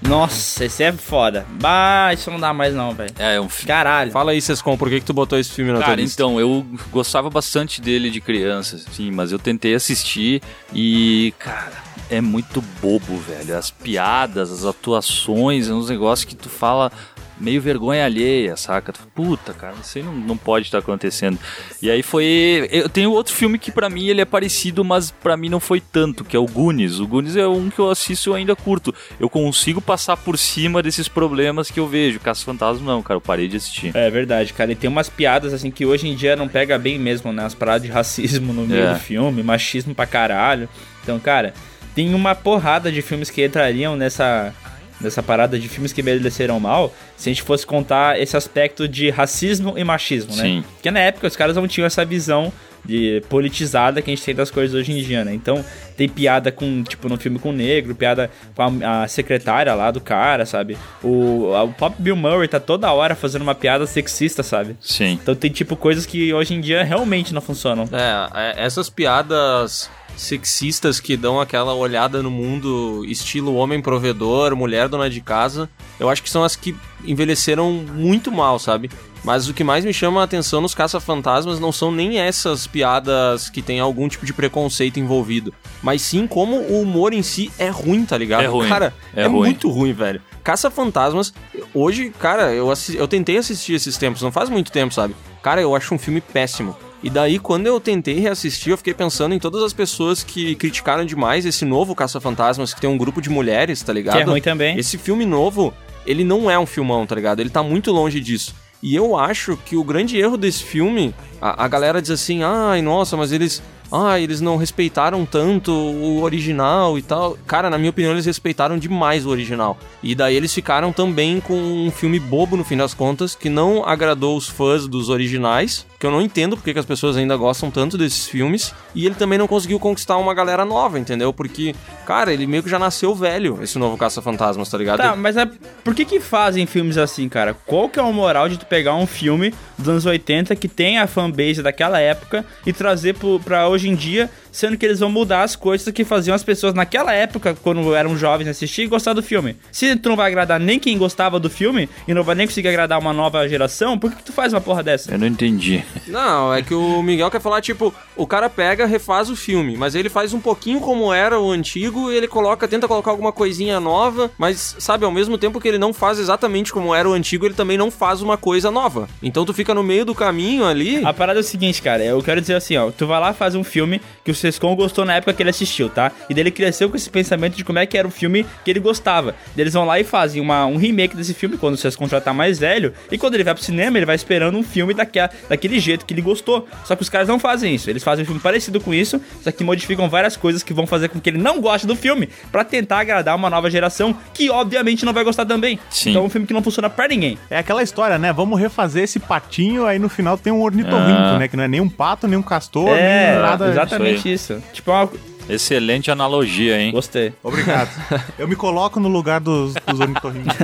Nossa, esse é foda. Bah, isso não dá mais não, velho. É, é um filme... Caralho. Fala aí, Sescom, por que, que tu botou esse filme na tua Cara, lista? então, eu gostava bastante dele de criança, sim, mas eu tentei assistir e, cara, é muito bobo, velho. As piadas, as atuações, é uns negócios que tu fala. Meio vergonha alheia, saca? Puta, cara, isso aí não, não pode estar acontecendo. E aí foi. Eu tenho outro filme que pra mim ele é parecido, mas pra mim não foi tanto, que é o Goonies. O Goonies é um que eu assisto e eu ainda curto. Eu consigo passar por cima desses problemas que eu vejo. Caça Fantasma não, cara, eu parei de assistir. É verdade, cara. E tem umas piadas assim que hoje em dia não pega bem mesmo, né? As paradas de racismo no meio É. do filme, machismo pra caralho. Então, cara, tem uma porrada de filmes que entrariam nessa nessa parada de filmes que envelheceram mal, se a gente fosse contar esse aspecto de racismo e machismo, né? Sim. Porque na época os caras não tinham essa visão de politizada que a gente tem das coisas hoje em dia, né? Então tem piada com, tipo, no filme com o negro, piada com a, a secretária lá do cara, sabe? O, a- o próprio Bill Murray tá toda hora fazendo uma piada sexista, sabe? Sim. Então tem, tipo, coisas que hoje em dia realmente não funcionam. É, é, essas piadas sexistas que dão aquela olhada no mundo estilo homem provedor, mulher dona de casa, eu acho que são as que envelheceram muito mal, sabe? Mas o que mais me chama a atenção nos caça-fantasmas não são nem essas piadas que tem algum tipo de preconceito envolvido, mas sim como o humor em si é ruim, tá ligado? É ruim. Cara, É é, ruim. muito ruim, velho. Caça-fantasmas, hoje, cara, eu, eu tentei assistir esses tempos, não faz muito tempo, sabe? Cara, eu acho um filme péssimo. E daí, quando eu tentei reassistir, eu fiquei pensando em todas as pessoas que criticaram demais esse novo Caça-Fantasmas, que tem um grupo de mulheres, tá ligado? Que é ruim também. Esse filme novo, ele não é um filmão, tá ligado? Ele tá muito longe disso. E eu acho que o grande erro desse filme, a, a galera diz assim, ai, nossa, mas eles. Ah, eles não respeitaram tanto o original e tal. Cara, na minha opinião, eles respeitaram demais o original. E daí eles ficaram também com um filme bobo, no fim das contas, que não agradou os fãs dos originais. Que eu não entendo porque que as pessoas ainda gostam tanto desses filmes. E ele também não conseguiu conquistar uma galera nova, entendeu? Porque, cara, ele meio que já nasceu velho, esse novo Caça-Fantasmas, tá ligado? Tá, mas é, por que que fazem filmes assim, cara? Qual que é o moral de tu pegar um filme dos anos 80 que tem a fanbase daquela época e trazer pro, pra hoje em dia, sendo que eles vão mudar as coisas que faziam as pessoas naquela época, quando eram jovens, assistir e gostar do filme? Se tu não vai agradar nem quem gostava do filme e não vai nem conseguir agradar uma nova geração, por que, que tu faz uma porra dessa? Eu não entendi. Não, é que o Miguel quer falar, tipo, o cara pega, refaz o filme, mas ele faz um pouquinho como era o antigo e ele coloca, tenta colocar alguma coisinha nova, mas, sabe, ao mesmo tempo que ele não faz exatamente como era o antigo, ele também não faz uma coisa nova. Então tu fica no meio do caminho ali. A parada é o seguinte, cara, eu quero dizer assim, ó, tu vai lá faz um filme que o Sescon gostou na época que ele assistiu, tá? E daí ele cresceu com esse pensamento de como é que era o filme que ele gostava. Eles vão lá e fazem uma, um remake desse filme quando o Sescon já tá mais velho, e quando ele vai pro cinema, ele vai esperando um filme daquela, daquele jeito que ele gostou. Só que os caras não fazem isso, eles fazem um filme parecido com isso, só que modificam várias coisas que vão fazer com que ele não goste do filme, pra tentar agradar uma nova geração que obviamente não vai gostar também. Sim. Então é um filme que não funciona pra ninguém. É aquela história, né? Vamos refazer esse patinho, aí no final tem um ornitorrinco, Ah. né? Que não é nem um pato, nem um castor, é, nem nada. exatamente isso. Tipo, é uma... Excelente analogia, hein? gostei. Obrigado. Eu me coloco no lugar dos, dos ornitorrincos.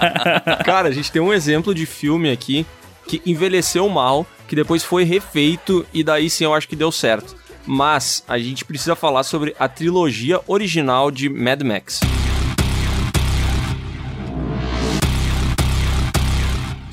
Cara, a gente tem um exemplo de filme aqui que envelheceu mal, que depois foi refeito e daí sim eu acho que deu certo. Mas a gente precisa falar sobre a trilogia original de Mad Max.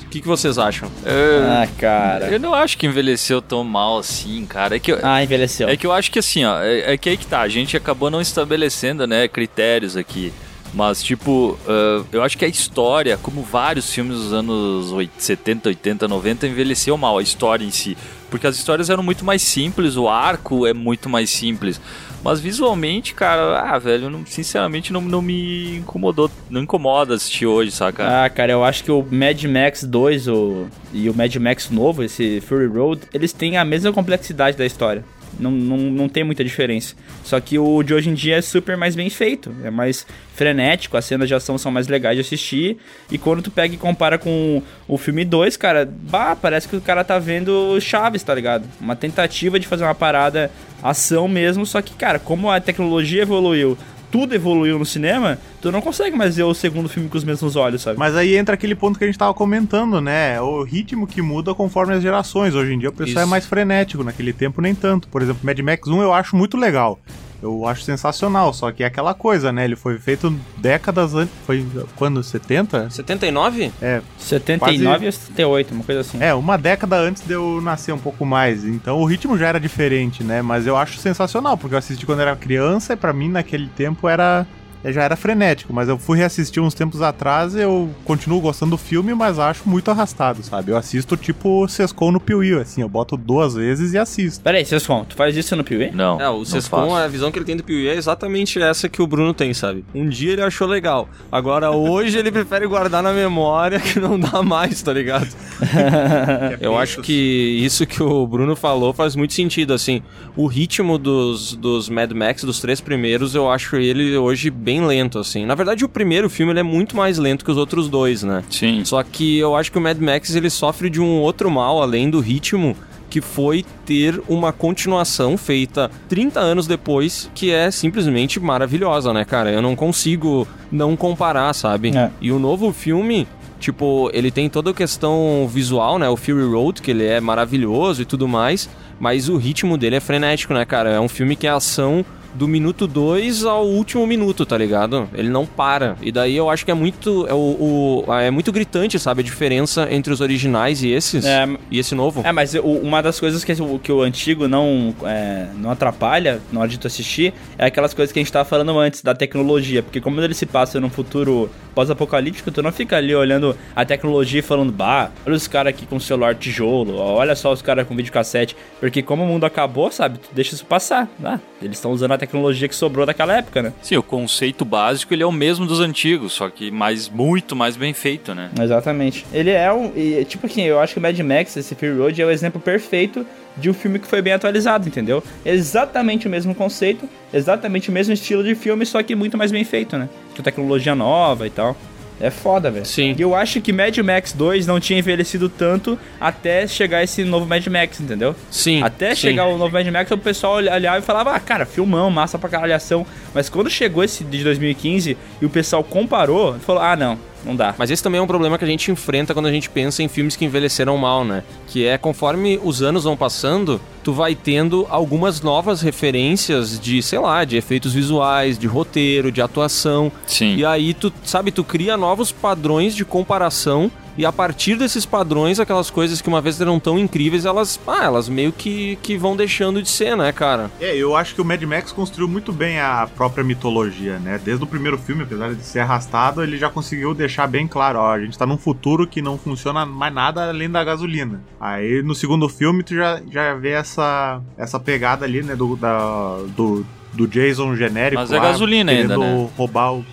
O que, que vocês acham? Ah, cara. Eu não acho que envelheceu tão mal assim, cara. É que, eu- Ah, envelheceu. é que eu acho que assim, ó, é, é que aí que tá, a gente acabou não estabelecendo, né, critérios aqui. Mas, tipo, ah, eu acho que a história, como vários filmes dos anos 8, 70, 80, 90, envelheceu mal, a história em si. Porque as histórias eram muito mais simples, o arco é muito mais simples. Mas visualmente, cara, ah, velho, não- sinceramente não, não me incomodou, não incomoda assistir hoje, saca? Ah, cara, eu acho que o Mad Max 2 o, e o Mad Max novo, esse Fury Road, eles têm a mesma complexidade da história. Não, não, não tem muita diferença. Só que o de hoje em dia é super mais bem feito. É mais frenético, as cenas de ação são mais legais de assistir. E quando tu pega e compara com o filme 2, cara, bah, parece que o cara tá vendo Chaves, tá ligado? Uma tentativa de fazer uma parada ação mesmo. Só que, cara, como a tecnologia evoluiu, tudo evoluiu no cinema, tu não consegue mais ver o segundo filme com os mesmos olhos, sabe? Mas aí entra aquele ponto que a gente tava comentando, né? O ritmo que muda conforme as gerações. Hoje em dia o pessoal Isso. é mais frenético, naquele tempo nem tanto. Por exemplo, Mad Max 1 eu acho muito legal. Eu acho sensacional, só que é aquela coisa, né? Ele foi feito décadas antes. Foi quando? 70? 79? É, 79 e 78, uma coisa assim. é, uma década antes de eu nascer um pouco mais. Então o ritmo já era diferente, né? Mas eu acho sensacional, porque eu assisti quando era criança e pra mim naquele tempo era já era frenético, mas eu fui reassistir uns tempos atrás eu continuo gostando do filme, mas acho muito arrastado, sabe? Eu assisto tipo Sescon no Piuí, assim, eu boto duas vezes e assisto. Peraí, Sescon, tu faz isso no Piuí? Não. É, o não Sescon, faço. a visão que ele tem do Piuí é exatamente essa que o Bruno tem, sabe? Um dia ele achou legal. Agora hoje ele prefere guardar na memória que não dá mais, tá ligado? Eu acho que isso que o Bruno falou faz muito sentido, assim. O ritmo dos, dos Mad Max, dos três primeiros, eu acho ele hoje bem lento, assim. Na verdade, o primeiro filme ele é muito mais lento que os outros dois, né? Sim. Só que eu acho que o Mad Max ele sofre de um outro mal, além do ritmo, que foi ter uma continuação feita 30 anos depois, que é simplesmente maravilhosa, né, cara? Eu não consigo não comparar, sabe? É. E o novo filme, tipo, ele tem toda a questão visual, né? O Fury Road, que ele é maravilhoso e tudo mais, mas o ritmo dele é frenético, né, cara? É um filme que é ação do minuto 2 ao último minuto, tá ligado? Ele não para. E daí eu acho que é muito é, o, o- é muito gritante, sabe, a diferença entre os originais e esses É, e esse novo. É, mas o- uma das coisas que, o- que o antigo não, é, não atrapalha na hora de tu assistir é aquelas coisas que a gente tava falando antes, da tecnologia. Porque como ele se passa num futuro pós-apocalíptico, tu não fica ali olhando a tecnologia e falando, bah, olha os caras aqui com celular tijolo, olha só os caras com videocassete. Porque como o mundo acabou, sabe, tu deixa isso passar. Ah, eles estão usando a tecnologia que sobrou daquela época, né? Sim, o conceito básico ele é o mesmo dos antigos, só que mais, muito mais bem feito, né? Exatamente. Ele é um. e, tipo assim, eu acho que o Mad Max, esse Fury Road, é o exemplo perfeito de um filme que foi bem atualizado, entendeu? Exatamente o mesmo conceito, exatamente o mesmo estilo de filme, só que muito mais bem feito, né? Com tecnologia nova e tal. É foda, velho. Sim. E eu acho que Mad Max 2 não tinha envelhecido tanto até chegar esse novo Mad Max, entendeu? Sim. Até sim. chegar o novo Mad Max, o pessoal olhava e falava, ah, cara, filmão, massa pra caralho ação. Mas quando chegou esse de 2015 e o pessoal comparou, falou, ah, não, não dá. Mas esse também é um problema que a gente enfrenta quando a gente pensa em filmes que envelheceram mal, né? Que é conforme os anos vão passando, tu vai tendo algumas novas referências de, sei lá, de efeitos visuais, de roteiro, de atuação. Sim. E aí tu, sabe, tu cria novos padrões de comparação e a partir desses padrões, aquelas coisas que uma vez eram tão incríveis, elas, ah, elas meio que, que vão deixando de ser, né, cara? É, eu acho que o Mad Max construiu muito bem a própria mitologia, né? Desde o primeiro filme, apesar de ser arrastado, ele já conseguiu deixar bem claro, ó, a gente tá num futuro que não funciona mais nada além da gasolina. Aí no segundo filme tu já, já vê essa, essa pegada ali, né, do, da, do, do Jason genérico Mas é lá, gasolina ainda, querendo né? roubar o,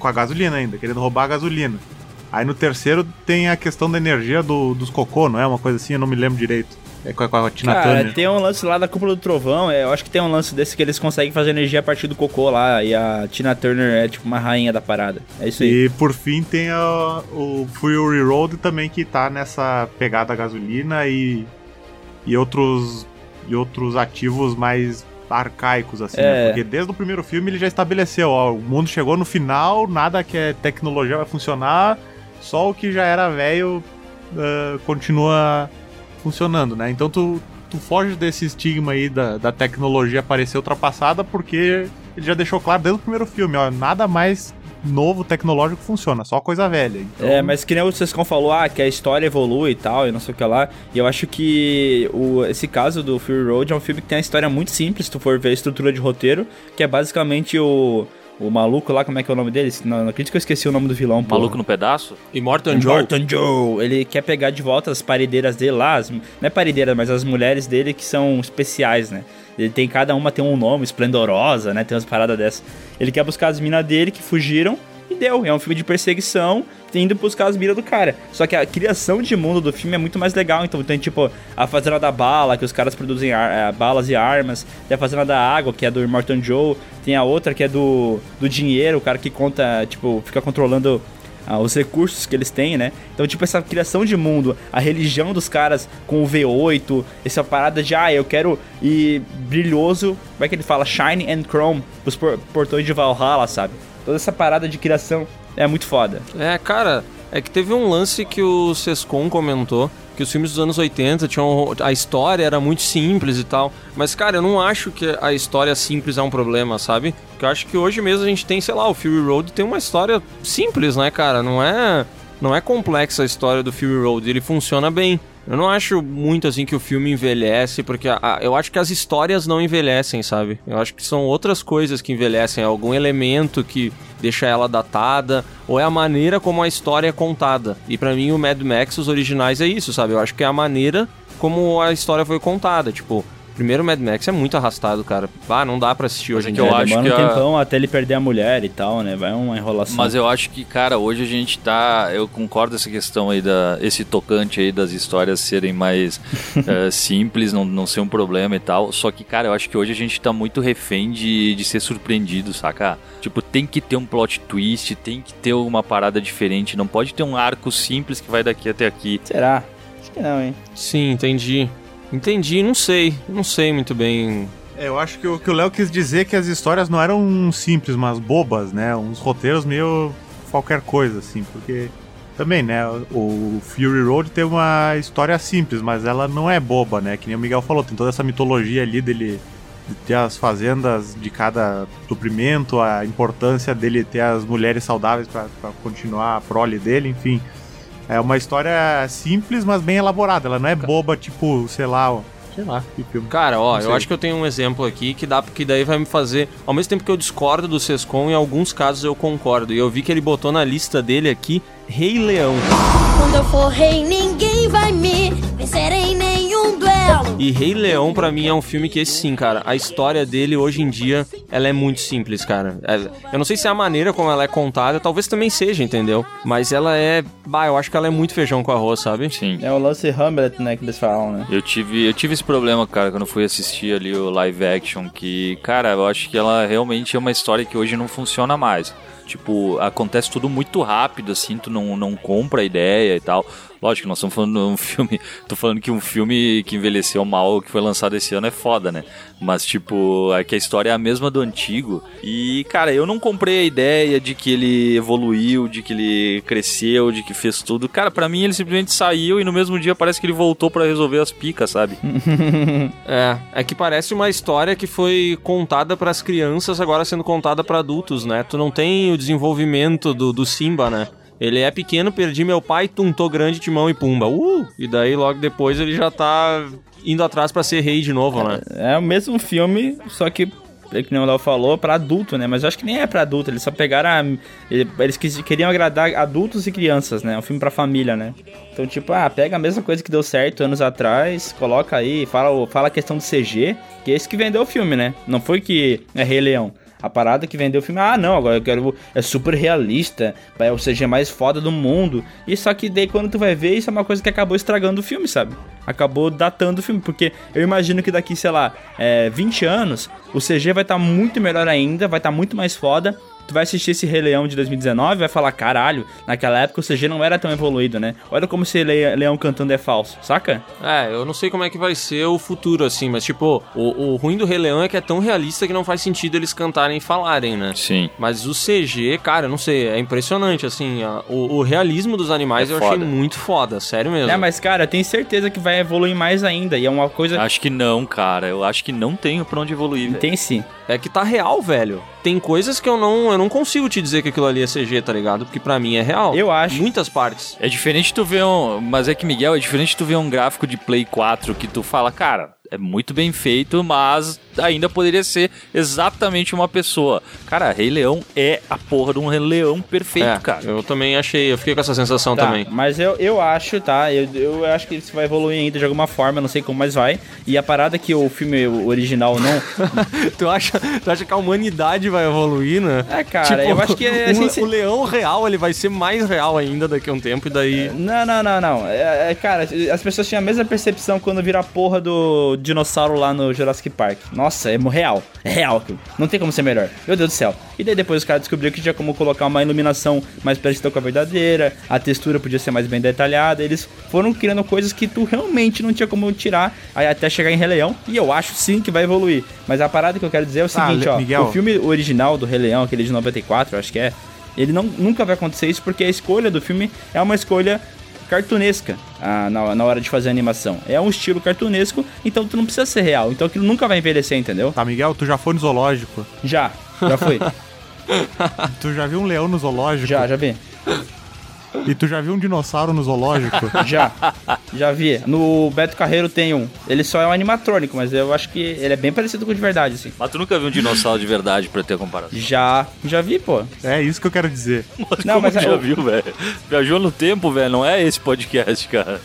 com a gasolina ainda, querendo roubar a gasolina. Aí no terceiro tem a questão da energia do, dos cocô, não é? Uma coisa assim, eu não me lembro direito. É com a, com a Tina Cara, Turner. tem um lance lá da cúpula do trovão. é, eu acho que tem um lance desse que eles conseguem fazer energia a partir do cocô lá. E a Tina Turner é tipo uma rainha da parada. É isso aí. E por fim tem a- o Fury Road também que tá nessa pegada gasolina e, e outros e outros ativos mais arcaicos assim, É. né? Porque desde o primeiro filme ele já estabeleceu, ó, o mundo chegou no final, nada que é tecnologia vai funcionar, só o que já era velho ah, continua funcionando, né? Então tu, tu foge desse estigma aí da, da tecnologia parecer ultrapassada porque ele já deixou claro desde o primeiro filme, ó, nada mais novo tecnológico funciona, só coisa velha. Então, É, mas que nem o Sescon falou, ah, que a história evolui e tal, e não sei o que lá. E eu acho que o, esse caso do Fury Road é um filme que tem uma história muito simples, se tu for ver a estrutura de roteiro, que é basicamente o, o maluco lá, como é que é o nome dele? Não acredito que eu esqueci o nome do vilão, pô. Maluco no pedaço? Immortan Joe. Morton Joe, ele quer pegar de volta as paredeiras dele lá, as, não é paredeiras, mas as mulheres dele que são especiais, né? Ele tem, cada uma tem um nome, esplendorosa, né? Tem umas paradas dessas. Ele quer buscar as minas dele que fugiram deu. É um filme de perseguição, indo buscar as minas do cara. Só que a criação de mundo do filme é muito mais legal. Então tem tipo a Fazenda da Bala, que os caras produzem ar- eh, balas e armas. Tem a Fazenda da Água, que é do Morton Joe. Tem a outra que é do, do dinheiro, o cara que conta, tipo, fica controlando ah, os recursos que eles têm, né? Então, tipo, essa criação de mundo, a religião dos caras com o V8, essa parada de, ah, eu quero ir brilhoso, como é que ele fala? Shine and Chrome, os por- portões de Valhalla, sabe? Toda essa parada de criação é muito foda. É, cara, é que teve um lance que o Sescon comentou, que os filmes dos anos 80 tinham. A história era muito simples e tal. Mas, cara, eu não acho que a história simples é um problema, sabe? Porque eu acho que hoje mesmo a gente tem, sei lá, o Fury Road tem uma história simples, né, cara? Não é. Não é complexa a história do Fury Road, ele funciona bem. Eu não acho muito assim que o filme envelhece, porque a- a- eu acho que as histórias não envelhecem, sabe? Eu acho que são outras coisas que envelhecem, algum elemento que deixa ela datada, ou é a maneira como a história é contada. E pra mim o Mad Max, os originais, é isso, sabe? Eu acho que é a maneira como a história foi contada. Tipo, primeiro Mad Max é muito arrastado, cara. Ah, não dá pra assistir hoje em que dia. eu É, acho demora que um a- tempão até ele perder a mulher e tal, né? Vai uma enrolação. Mas eu acho que, cara, hoje a gente tá. Eu concordo essa questão aí da. Esse tocante aí das histórias serem mais eh, simples, não, não ser um problema e tal. Só que, cara, eu acho que hoje a gente tá muito refém de, de ser surpreendido, saca? Tipo, tem que ter um plot twist, tem que ter uma parada diferente. Não pode ter um arco simples que vai daqui até aqui. Será? Acho que não, hein? Sim, entendi. Entendi, não sei. Não sei muito bem. É, eu acho que o que o Léo quis dizer é que as histórias não eram simples, mas bobas, né? Uns roteiros meio qualquer coisa, assim, porque também, né? O Fury Road tem uma história simples, mas ela não é boba, né? Que nem o Miguel falou, tem toda essa mitologia ali dele de ter as fazendas de cada suprimento, a importância dele ter as mulheres saudáveis pra continuar a prole dele, enfim. É uma história simples, mas bem elaborada. Ela não é boba, tipo, sei lá, sei lá, que filme. Cara, ó, eu acho que eu tenho um exemplo aqui que dá porque daí vai me fazer. Ao mesmo tempo que eu discordo do Sescon, em alguns casos eu concordo. E eu vi que ele botou na lista dele aqui Rei Leão. Quando eu for rei, ninguém vai me vencer em nenhum E Rei Leão, pra mim, é um filme que, esse sim, cara, a história dele hoje em dia, ela é muito simples, cara. É- eu não sei se é a maneira como ela é contada, talvez também seja, entendeu? Mas ela é. Bah, eu acho que ela é muito feijão com arroz, sabe? Sim. É o lance Hamlet, né, que eles falam, né? Eu tive, eu tive esse problema, cara, quando eu fui assistir ali o live action, que, cara, eu acho que ela realmente é uma história que hoje não funciona mais. Tipo, acontece tudo muito rápido, assim, tu não, não compra a ideia e tal. Lógico nós estamos falando de um filme. Tô falando que um filme que envelheceu mal, que foi lançado esse ano, é foda, né? Mas, tipo, é que a história é a mesma do antigo. E, cara, eu não comprei a ideia de que ele evoluiu, de que ele cresceu, de que fez tudo. Cara, pra mim ele simplesmente saiu e no mesmo dia parece que ele voltou pra resolver as picas, sabe? É, é que parece uma história que foi contada pras crianças, agora sendo contada pra adultos, né? Tu não tem o desenvolvimento do, do Simba, né? Ele é pequeno, perdi meu pai, tum, tô grande, timão e pumba. Uh! E daí logo depois ele já tá indo atrás pra ser rei de novo, né? É o mesmo filme, só que, que nem o Léo falou, pra adulto, né? Mas eu acho que nem é pra adulto, eles só pegaram. A, ele- eles queriam agradar adultos e crianças, né? É um filme pra família, né? Então, tipo, ah, pega a mesma coisa que deu certo anos atrás, coloca aí, fala, fala a questão do CG, que é esse que vendeu o filme, né? Não foi que é Rei Leão. A parada que vendeu o filme, ah, não, agora eu quero. É super realista, é o CG mais foda do mundo. E só que daí quando tu vai ver, isso é uma coisa que acabou estragando o filme, sabe? Acabou datando o filme, porque eu imagino que daqui, sei lá, é, 20 anos, o CG vai estar muito melhor ainda, vai estar muito mais foda. Tu vai assistir esse Rei Leão de 2019 e vai falar, caralho, naquela época o CG não era tão evoluído, né? Olha como esse Le- leão cantando é falso, saca? É, eu não sei como é que vai ser o futuro, assim, mas tipo, o, o ruim do Rei Leão é que é tão realista que não faz sentido eles cantarem e falarem, né? Sim. Mas o CG, cara, eu não sei, é impressionante, assim, a- o, o realismo dos animais É eu foda. achei muito foda, sério mesmo. É, mas cara, eu tenho certeza que vai evoluir mais ainda. E é uma coisa. Acho que não, cara. Eu acho que não tenho pra onde evoluir, velho. Tem sim. É que tá real, velho. Tem coisas que eu não, eu não consigo te dizer que aquilo ali é CG, tá ligado? Porque pra mim é real. Eu acho. Muitas partes. É diferente tu ver um. Mas é que, Miguel, é diferente tu ver um gráfico de Play 4 que tu fala, cara, é muito bem feito, mas ainda poderia ser exatamente uma pessoa. Cara, Rei Leão é a porra de um Rei Leão perfeito, é, cara. eu também achei, eu fiquei com essa sensação Tá, também. mas eu, eu acho, tá? Eu, eu acho que isso vai evoluir ainda de alguma forma, eu não sei como, mas vai. E a parada que o filme original não. tu, acha, tu acha que a humanidade vai evoluir, né? É, cara, eu acho que é o, assim, se- o leão real, ele vai ser mais real ainda daqui a um tempo, e daí... Não, não, não, não. É, é, cara, as pessoas tinham a mesma percepção quando viram a porra do dinossauro lá no Jurassic Park. Nossa, é real. É real. Não tem como ser melhor. Meu Deus do céu. E daí depois os caras descobriram que tinha como colocar uma iluminação mais parecida com a verdadeira, a textura podia ser mais bem detalhada. Eles foram criando coisas que tu realmente não tinha como tirar aí até chegar em Rei Leão. E eu acho sim que vai evoluir. Mas a parada que eu quero dizer é o Ah, seguinte, Le- ó. Miguel. O filme original do Rei Leão, aquele de 94, eu acho que é. Ele não, nunca vai acontecer isso porque a escolha do filme é uma escolha cartunesca ah, na, na hora de fazer a animação. É um estilo cartunesco, então tu não precisa ser real. Então aquilo nunca vai envelhecer, entendeu? Tá, Miguel, tu já foi no zoológico? Já, já foi. Tu já viu um leão no zoológico? já, já vi. E tu já viu um dinossauro no zoológico? Já. Já vi. No Beto Carreiro tem um. Ele só é um animatrônico, mas eu acho que ele é bem parecido com o de verdade, assim. Mas tu nunca viu um dinossauro de verdade pra ter comparação. Já. Já vi, pô. é isso que eu quero dizer. Não, Como mas tu já eu- viu, velho? Viajou no tempo, velho. Não é esse podcast, cara.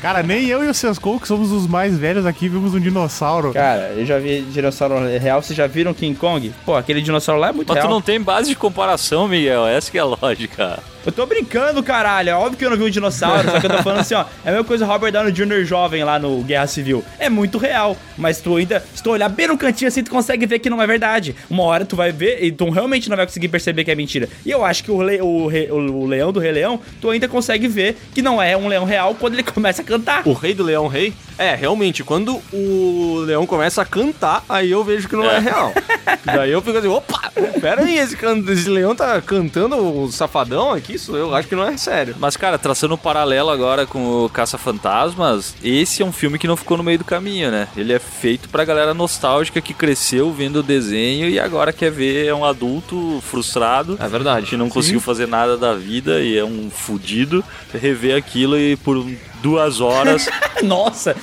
Cara, nem eu e o Sescou, que somos os mais velhos aqui, vimos um dinossauro. Cara, eu já vi dinossauro real. Vocês já viram King Kong? Pô, aquele dinossauro lá é muito Mas tu real. não tem base de comparação, Miguel. Essa que é a lógica. Eu tô brincando, caralho. É óbvio que eu não vi um dinossauro. só que eu tô falando assim, ó. É a mesma coisa Robert Downey Jr. jovem lá no Guerra Civil. É muito real. Mas tu ainda, se tu olhar bem no cantinho assim, tu consegue ver que não é verdade. Uma hora tu vai ver e tu realmente não vai conseguir perceber que é mentira. E eu acho que o, le- o, re- o leão do Rei Leão, tu ainda consegue ver que não é um leão real quando ele começa a cantar. O rei do leão rei? É, realmente, quando o leão começa a cantar, aí eu vejo que não é, real. Daí eu fico assim, opa, pera aí, esse, esse leão tá cantando o safadão aqui? Isso eu acho que não é sério. Mas, cara, traçando um paralelo agora com o Caça-Fantasmas, esse é um filme que não ficou no meio do caminho, né? Ele é feito pra galera nostálgica que cresceu vendo o desenho e agora quer ver é um adulto frustrado. É verdade. Que não conseguiu fazer nada da vida e é um fudido rever aquilo e por duas horas Nossa,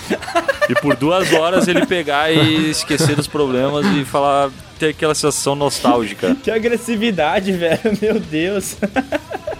e por duas horas ele pegar e esquecer dos problemas e falar ter aquela sensação nostálgica. que agressividade, velho. Meu Deus.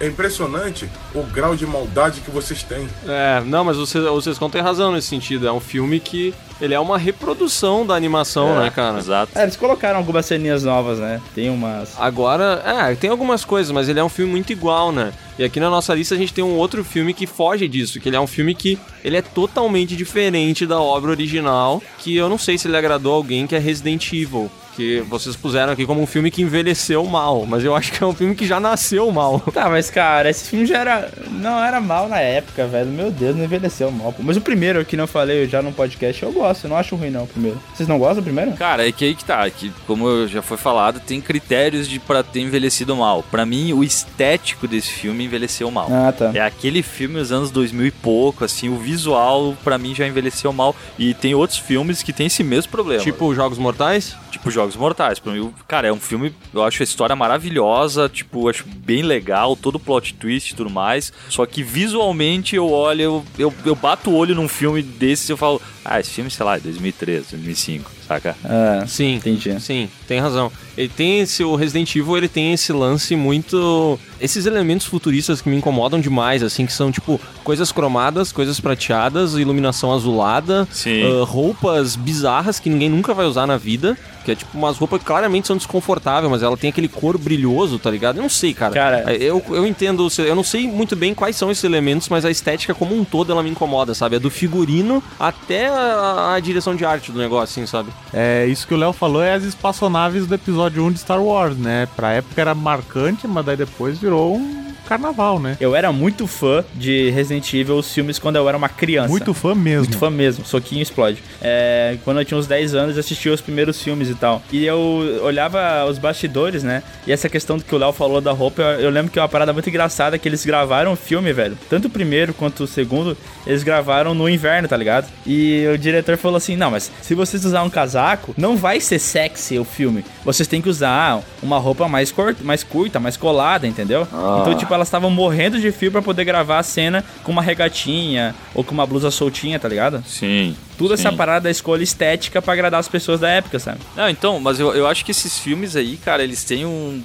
É impressionante o grau de maldade que vocês têm. É, não, mas o Sescon tem razão nesse sentido. É um filme que ele é uma reprodução da animação, né, cara? Exato. É, eles colocaram algumas ceninhas novas, né? Tem umas. Agora, é, tem algumas coisas, mas ele é um filme muito igual, né? E aqui na nossa lista a gente tem um outro filme que foge disso, que ele é um filme que ele é totalmente diferente da obra original, que eu não sei se ele agradou alguém, que é Resident Evil. Que vocês puseram aqui como um filme que envelheceu mal, mas eu acho que é um filme que já nasceu mal. Tá, mas cara, esse filme já era. Não era mal na época, velho. Meu Deus, não envelheceu mal. pô. Mas o primeiro, que não falei já no podcast, eu gosto. Eu não acho ruim, não, o primeiro. Vocês não gostam do primeiro? Cara, é que aí que tá, que como já foi falado, tem critérios de para ter envelhecido mal. Pra mim, o estético desse filme envelheceu mal. Ah, tá. É aquele filme dos anos 2000 e pouco, assim, o visual pra mim já envelheceu mal. E tem outros filmes que tem esse mesmo problema. Tipo Jogos Mortais? Tipo Jogos Mortais. Pra mim, o- cara, é um filme, eu acho a história maravilhosa, tipo, acho bem legal, todo plot twist e tudo mais. Só que visualmente eu olho, eu, eu, eu bato o olho num filme desses e eu falo, ah, esse filme, sei lá, é 2003, 2005, saca? Ah, Sim. entendi. Sim, tem razão. Ele tem esse, o Resident Evil, ele tem esse lance muito, esses elementos futuristas que me incomodam demais, assim, que são tipo coisas cromadas, coisas prateadas, iluminação azulada, Sim. ah, roupas bizarras que ninguém nunca vai usar na vida, que é tipo umas roupas que claramente são desconfortáveis, mas ela tem aquele cor brilhoso, tá ligado? Eu não sei, cara. Cara- eu, eu entendo, eu não sei muito bem quais são esses elementos, mas a estética como um todo ela me incomoda, sabe? É do figurino até a, a direção de arte do negócio, assim, sabe? É, isso que o Léo falou é as espaçonaves do episódio 1 de Star Wars, né? Pra época era marcante, mas daí depois virou um carnaval, né? Eu era muito fã de Resident Evil, os filmes, quando eu era uma criança. Muito fã mesmo. Muito fã mesmo, soquinho explode. É, quando eu tinha uns 10 anos, eu assistia os primeiros filmes e tal. E eu olhava os bastidores, né? E essa questão do que o Léo falou da roupa, eu, eu lembro que é uma parada muito engraçada que eles gravaram o filme, velho. Tanto o primeiro quanto o segundo, eles gravaram no inverno, tá ligado? E o diretor falou assim: não, mas se vocês usar um casaco, não vai ser sexy o filme. Vocês têm que usar uma roupa mais, cor- mais curta, mais colada, entendeu? Então, tipo, elas estavam morrendo de fio pra poder gravar a cena com uma regatinha ou com uma blusa soltinha, tá ligado? Sim. Tudo essa sim. parada da escolha estética pra agradar as pessoas da época, sabe? Não, então, mas eu, eu acho que esses filmes aí, cara, eles têm um.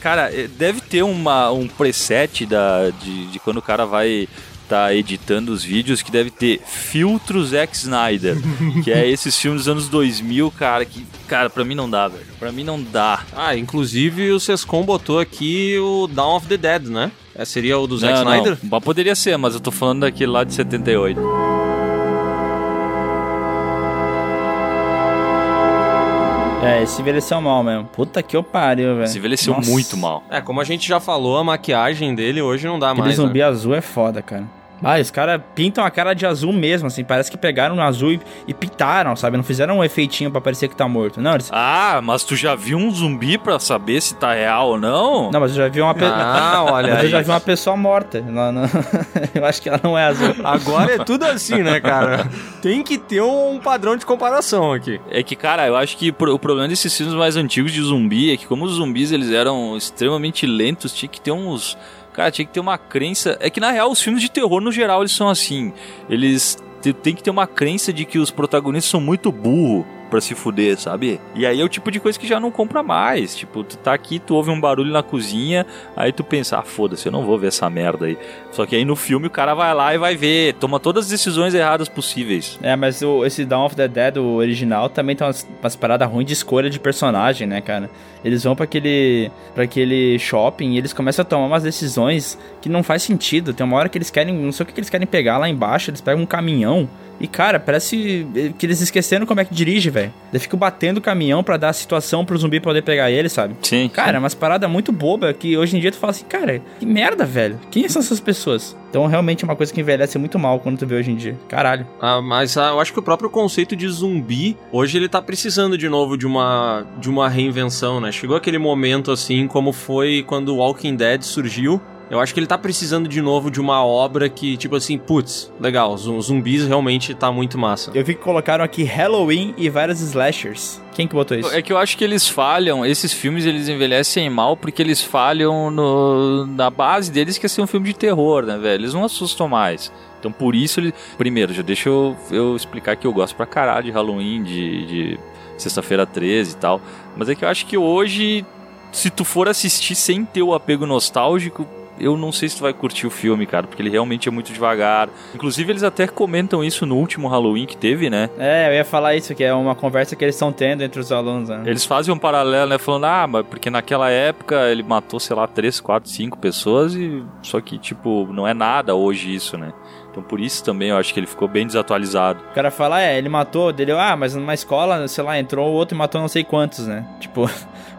Cara, eh, deve ter uma, um preset da, de, de quando o cara vai tá editando os vídeos que deve ter filtros Zack Snyder, que é esses filmes dos anos 2000, cara, que, cara, pra mim não dá, velho. Pra mim não dá. Ah, inclusive o Sescom botou aqui o Dawn of the Dead, né? É, seria o do Zack não, Snyder? Não, poderia ser, mas eu tô falando daquele lá de 78. É, esse envelheceu mal mesmo. Puta que eu pariu, velho. Se envelheceu Nossa. muito mal. É, como a gente já falou, a maquiagem dele hoje não dá Aquele mais. zumbi né? azul é foda, cara. Ah, os caras pintam a cara de azul mesmo, assim. Parece que pegaram no azul e, e pintaram, sabe? Não fizeram um efeitinho pra parecer que tá morto. Não, eles... Ah, mas tu já viu um zumbi pra saber se tá real ou não? Não, mas eu já vi uma pessoa. Ah, olha Mas eu já vi uma pessoa morta. Ela não- eu acho que ela não é azul. Agora é tudo assim, né, cara? Tem que ter um padrão de comparação aqui. É que, cara, eu acho que o problema desses filmes mais antigos de zumbi é que como os zumbis eles eram extremamente lentos, tinha que ter uns... Cara, tinha que ter uma crença. É que na real os filmes de terror no geral eles são assim. Eles te- tem que ter uma crença de que os protagonistas são muito burro pra se fuder, sabe? E aí é o tipo de coisa que já não compra mais. Tipo, tu tá aqui, tu ouve um barulho na cozinha, aí tu pensa, ah, foda-se, eu não vou ver essa merda aí. Só que aí no filme o cara vai lá e vai ver, toma todas as decisões erradas possíveis. É, mas o, esse Dawn of the Dead, o original, também tem umas, umas paradas ruins de escolha de personagem, né, cara? Eles vão pra aquele, pra aquele shopping e eles começam a tomar umas decisões que não faz sentido. Tem uma hora que eles querem, não sei o que eles querem pegar lá embaixo, eles pegam um caminhão. E, cara, parece que eles esqueceram como é que dirige, velho. Eles ficam batendo o caminhão pra dar a situação pro zumbi poder pegar ele, sabe? Sim. Cara, é umas paradas muito boba que hoje em dia tu fala assim, cara, que merda, velho. Quem são essas pessoas? Então, realmente é uma coisa que envelhece muito mal quando tu vê hoje em dia. Caralho. Ah, mas ah, eu acho que o próprio conceito de zumbi, hoje ele tá precisando de novo de uma, de uma reinvenção, né? Chegou aquele momento assim, como foi quando o Walking Dead surgiu. Eu acho que ele tá precisando de novo de uma obra que, tipo assim, putz, legal, zu- zumbis realmente tá muito massa. Eu vi que colocaram aqui Halloween e vários slashers. Quem que botou isso? É que eu acho que eles falham, esses filmes eles envelhecem mal porque eles falham no, na base deles que é ser um filme de terror, né, velho? Eles não assustam mais. Então por isso ele. Primeiro, já deixa eu, eu explicar que eu gosto pra caralho de Halloween, de, de Sexta-feira 13 e tal. Mas é que eu acho que hoje, se tu for assistir sem ter o apego nostálgico. Eu não sei se tu vai curtir o filme, cara, porque ele realmente é muito devagar. Inclusive, eles até comentam isso no último Halloween que teve, né? É, eu ia falar isso, que é uma conversa que eles estão tendo entre os alunos, né? Eles fazem um paralelo, né? Falando, ah, mas porque naquela época ele matou, sei lá, 3, 4, 5 pessoas e. Só que, tipo, não é nada hoje isso, né? Então por isso também eu acho que ele ficou bem desatualizado. O cara fala, é, ele matou, dele, ah, mas numa escola, sei lá, entrou o outro e matou não sei quantos, né? Tipo,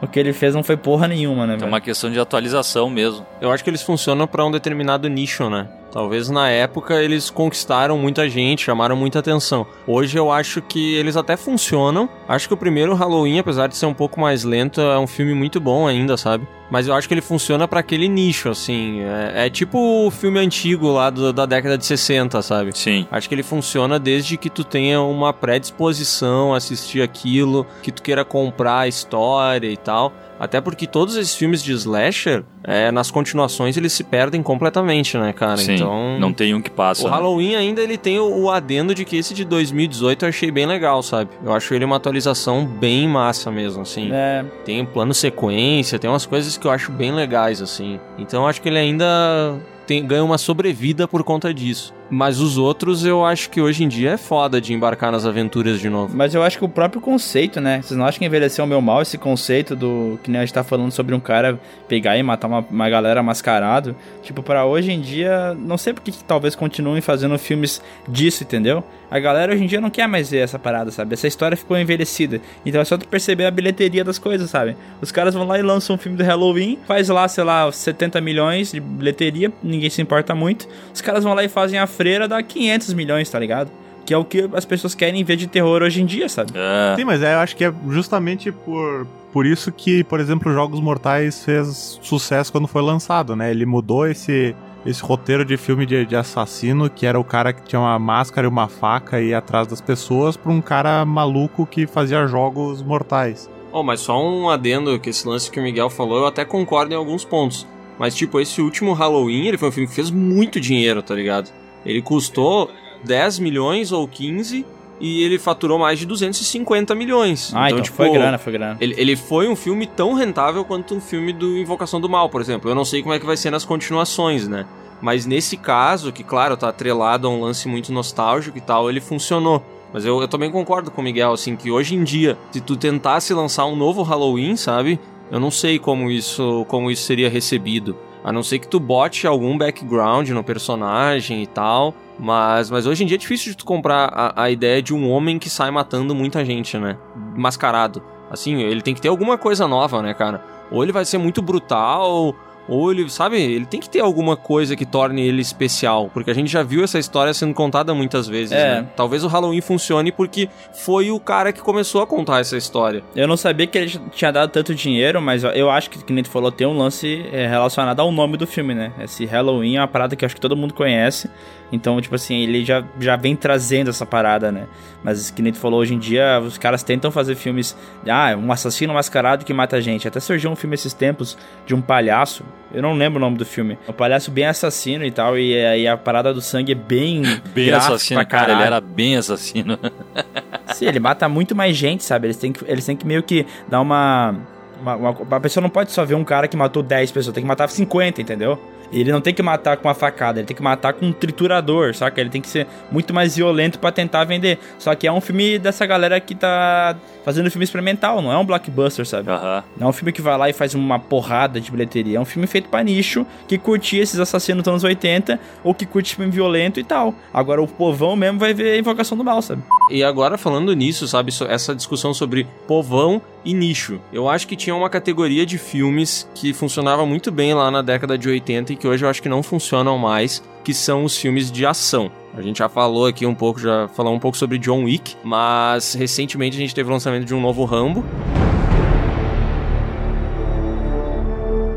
o que ele fez não foi porra nenhuma, né, É velho? uma questão de atualização mesmo. Eu acho que eles funcionam pra um determinado nicho, né? Talvez na época eles conquistaram muita gente, chamaram muita atenção. Hoje eu acho que eles até funcionam. Acho que o primeiro Halloween, apesar de ser um pouco mais lento, é um filme muito bom ainda, sabe? Mas eu acho que ele funciona pra aquele nicho, assim. É, é tipo o filme antigo lá do- da década de 60, sabe? Sim. Acho que ele funciona desde que tu tenha uma predisposição a assistir aquilo, que tu queira comprar a história e tal. Até porque todos esses filmes de slasher, é, nas continuações, eles se perdem completamente, né, cara? Sim. Então. Não tem um que passa. O né? Halloween ainda ele tem o, o adendo de que esse de 2018 eu achei bem legal, sabe? Eu acho ele uma atualização bem massa mesmo, assim. É, Tem plano sequência, tem umas coisas que eu acho bem legais, assim. Então acho que ele ainda tem, ganha uma sobrevida por conta disso. Mas os outros eu acho que hoje em dia é foda de embarcar nas aventuras de novo. mas eu acho que o próprio conceito, né? Vocês não acham que envelheceu meio mal esse conceito do que nem a gente tá falando sobre um cara pegar e matar uma, uma galera mascarado? Tipo, pra hoje em dia, não sei porque que talvez continuem fazendo filmes disso, entendeu? A galera hoje em dia não quer mais ver essa parada, sabe? Essa história ficou envelhecida. Então é só tu perceber a bilheteria das coisas, sabe? Os caras vão lá e lançam um filme do Halloween, faz lá, sei lá, 70 milhões de bilheteria, ninguém se importa muito. Os caras vão lá e fazem a freira, dá 500 milhões, tá ligado? Que é o que as pessoas querem ver de terror hoje em dia, sabe? É. Sim, mas é, eu acho que é justamente por, por isso que, por exemplo, Jogos Mortais fez sucesso quando foi lançado, né? Ele mudou esse, esse roteiro de filme de, de assassino, que era o cara que tinha uma máscara e uma faca e ia atrás das pessoas, pra um cara maluco que fazia jogos mortais. Oh, mas só um adendo que esse lance que o Miguel falou, eu até concordo em alguns pontos. Mas, tipo, esse último Halloween, ele foi um filme que fez muito dinheiro, tá ligado? Ele custou 10 milhões ou 15 e ele faturou mais de 250 milhões. Ah, então, tipo, foi grana, foi grana. Ele, ele foi um filme tão rentável quanto um filme do Invocação do Mal, por exemplo. Eu não sei como é que vai ser nas continuações, né? Mas nesse caso, que claro, tá atrelado a um lance muito nostálgico e tal, ele funcionou. Mas eu, eu também concordo com o Miguel, assim, que hoje em dia, se tu tentasse lançar um novo Halloween, sabe? Eu não sei como isso, como isso seria recebido. A não ser que tu bote algum background no personagem e tal. Mas, mas hoje em dia é difícil de tu comprar a, a ideia de um homem que sai matando muita gente, né? Mascarado. Assim, ele tem que ter alguma coisa nova, né, cara? Ou ele vai ser muito brutal, ou ele, sabe, ele tem que ter alguma coisa que torne ele especial. Porque a gente já viu essa história sendo contada muitas vezes, É. né? Talvez o Halloween funcione porque foi o cara que começou a contar essa história. Eu não sabia que ele tinha dado tanto dinheiro, mas eu acho que, que nem tu falou, tem um lance é, relacionado ao nome do filme, né? Esse Halloween é uma parada que eu acho que todo mundo conhece. Então, tipo assim, ele já, já vem trazendo essa parada, né? Mas que nem tu falou, hoje em dia os caras tentam fazer filmes. Ah, um assassino mascarado que mata gente. Até surgiu um filme esses tempos de um palhaço. Eu não lembro o nome do filme. Um palhaço bem assassino e tal, e aí a parada do sangue é bem. Bem assassino, cara. Ele era bem assassino. Sim, ele mata muito mais gente, sabe? Eles têm que, eles têm que meio que dar uma, uma, uma- A pessoa não pode só ver um cara que matou 10 pessoas, tem que matar 50, entendeu? Ele não tem que matar com uma facada, ele tem que matar com um triturador, saca? Ele tem que ser muito mais violento pra tentar vender. Só que é um filme dessa galera que tá fazendo filme experimental, não é um blockbuster, sabe? Aham. Não é um filme que vai lá e faz uma porrada de bilheteria. É um filme feito pra nicho, que curtia esses assassinos dos anos 80, ou que curte filme violento e tal. Agora o povão mesmo vai ver a Invocação do Mal, sabe? E agora falando nisso, sabe, essa discussão sobre povão e nicho. Eu acho que tinha uma categoria de filmes que funcionava muito bem lá na década de 80 e que hoje eu acho que não funcionam mais, que são os filmes de ação. A gente já falou aqui um pouco, já falou um pouco sobre John Wick, mas recentemente a gente teve o lançamento de um novo Rambo.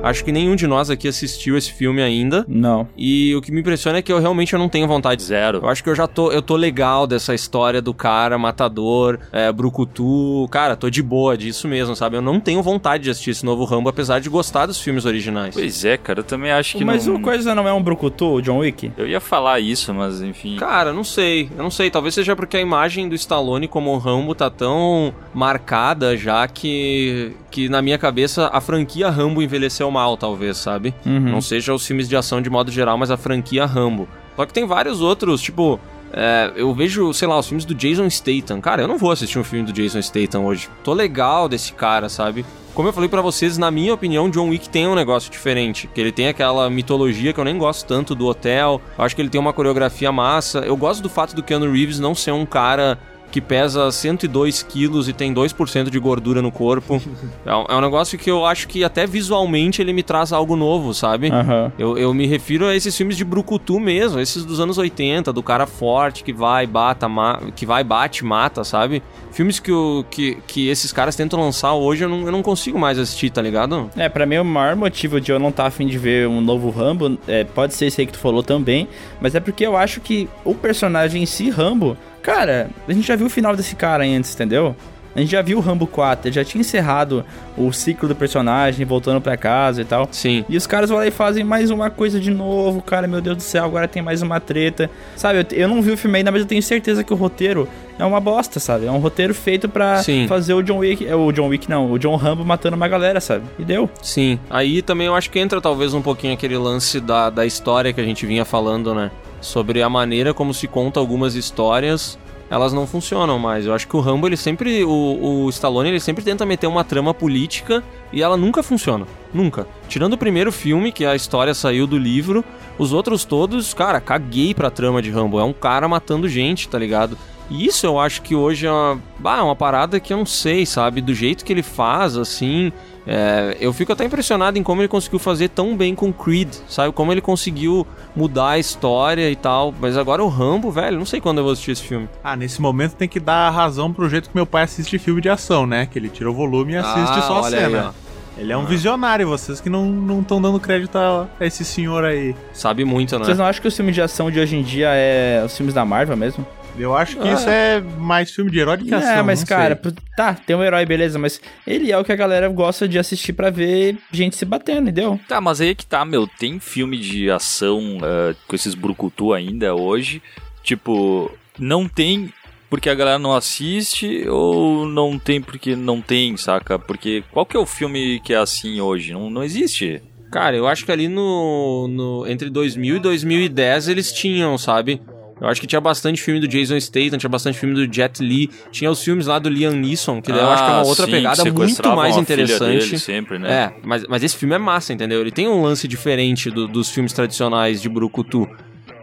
Acho que nenhum de nós aqui assistiu esse filme ainda. Não. E o que me impressiona é que eu realmente eu não tenho vontade Zero. eu acho que eu já tô, eu tô legal dessa história do cara matador, é, brucutu. Cara, tô de boa disso mesmo, sabe? Eu não tenho vontade de assistir esse novo Rambo, apesar de gostar dos filmes originais. Pois é, cara, eu também acho que Mas não... o coisa não é um brucutu, o John Wick? Eu ia falar isso, mas enfim. Cara, não sei, eu não sei. Talvez seja porque a imagem do Stallone como Rambo tá tão marcada já que, que na minha cabeça a franquia Rambo envelheceu mal, talvez, sabe? Uhum. Não seja os filmes de ação de modo geral, mas a franquia Rambo. Só que tem vários outros, tipo, é, eu vejo, sei lá, os filmes do Jason Statham. Cara, eu não vou assistir um filme do Jason Statham hoje. Tô legal desse cara, sabe? Como eu falei pra vocês, na minha opinião, John Wick tem um negócio diferente. Que ele tem aquela mitologia que eu nem gosto tanto do hotel. Eu acho que ele tem uma coreografia massa. Eu gosto do fato do Keanu Reeves não ser um cara que pesa 102 quilos e tem 2% de gordura no corpo. é, um, é um negócio que eu acho que até visualmente ele me traz algo novo, sabe? Aham. Eu, eu me refiro a esses filmes de brucutu mesmo, esses dos anos 80, do cara forte que vai, bata, ma- que vai, bate, mata, sabe? Filmes que, o, que, que esses caras tentam lançar hoje eu não, eu não consigo mais assistir, tá ligado? É, pra mim o maior motivo de eu não estar afim de ver um novo Rambo, é, pode ser esse aí que tu falou também, mas é porque eu acho que o personagem em si, Rambo, cara, a gente já viu o final desse cara antes, entendeu? A gente já viu o Rambo 4, ele já tinha encerrado o ciclo do personagem, voltando pra casa e tal. Sim. E os caras vão lá e fazem mais uma coisa de novo, cara, meu Deus do céu, agora tem mais uma treta. Sabe, eu, eu não vi o filme ainda, mas eu tenho certeza que o roteiro é uma bosta, sabe? É um roteiro feito pra Sim. fazer o John Wick, é, o John Wick não, o John Rambo matando uma galera, sabe? E deu. Sim. Aí também eu acho que entra talvez um pouquinho aquele lance da, da história que a gente vinha falando, né? Sobre a maneira como se conta algumas histórias. Elas não funcionam mais. Eu acho que o Rambo, ele sempre. O, o Stallone, ele sempre tenta meter uma trama política e ela nunca funciona. Nunca. Tirando o primeiro filme, que a história saiu do livro, os outros todos, cara, caguei pra trama de Rambo. É um cara matando gente, tá ligado? E isso eu acho que hoje é uma, é uma parada que eu não sei, sabe? Do jeito que ele faz, assim. É, eu fico até impressionado em como ele conseguiu fazer tão bem com Creed, sabe? Como ele conseguiu mudar a história e tal. Mas agora o Rambo, velho, não sei quando eu vou assistir esse filme. Ah, nesse momento tem que dar razão pro jeito que meu pai assiste filme de ação, né? Que ele tira o volume e assiste Ah, só a olha aí, cena. ele é um visionário, vocês que não estão dando crédito a, a esse senhor aí. Sabe muito, né? Vocês não acham que os filmes de ação de hoje em dia é os filmes da Marvel mesmo? Eu acho que Ah. isso é mais filme de herói do que ação. é, mas não cara, sei. tá, tem um herói, beleza, mas ele é o que a galera gosta de assistir pra ver gente se batendo, entendeu? Tá, mas aí é que tá, meu. Tem filme de ação ah, com esses brucutu ainda hoje. Tipo, não tem porque a galera não assiste ou não tem porque não tem, saca? Porque qual que é o filme que é assim hoje? Não, não existe. Cara, eu acho que ali no, no entre 2000 e 2010 eles tinham, sabe? Eu acho que tinha bastante filme do Jason Statham, tinha bastante filme do Jet Li, tinha os filmes lá do Liam Neeson, que daí eu acho que é uma Ah, outra sim, pegada muito mais filha interessante. dele sempre, né? É, mas, mas esse filme é massa, entendeu? Ele tem um lance diferente do- dos filmes tradicionais de Brucutu.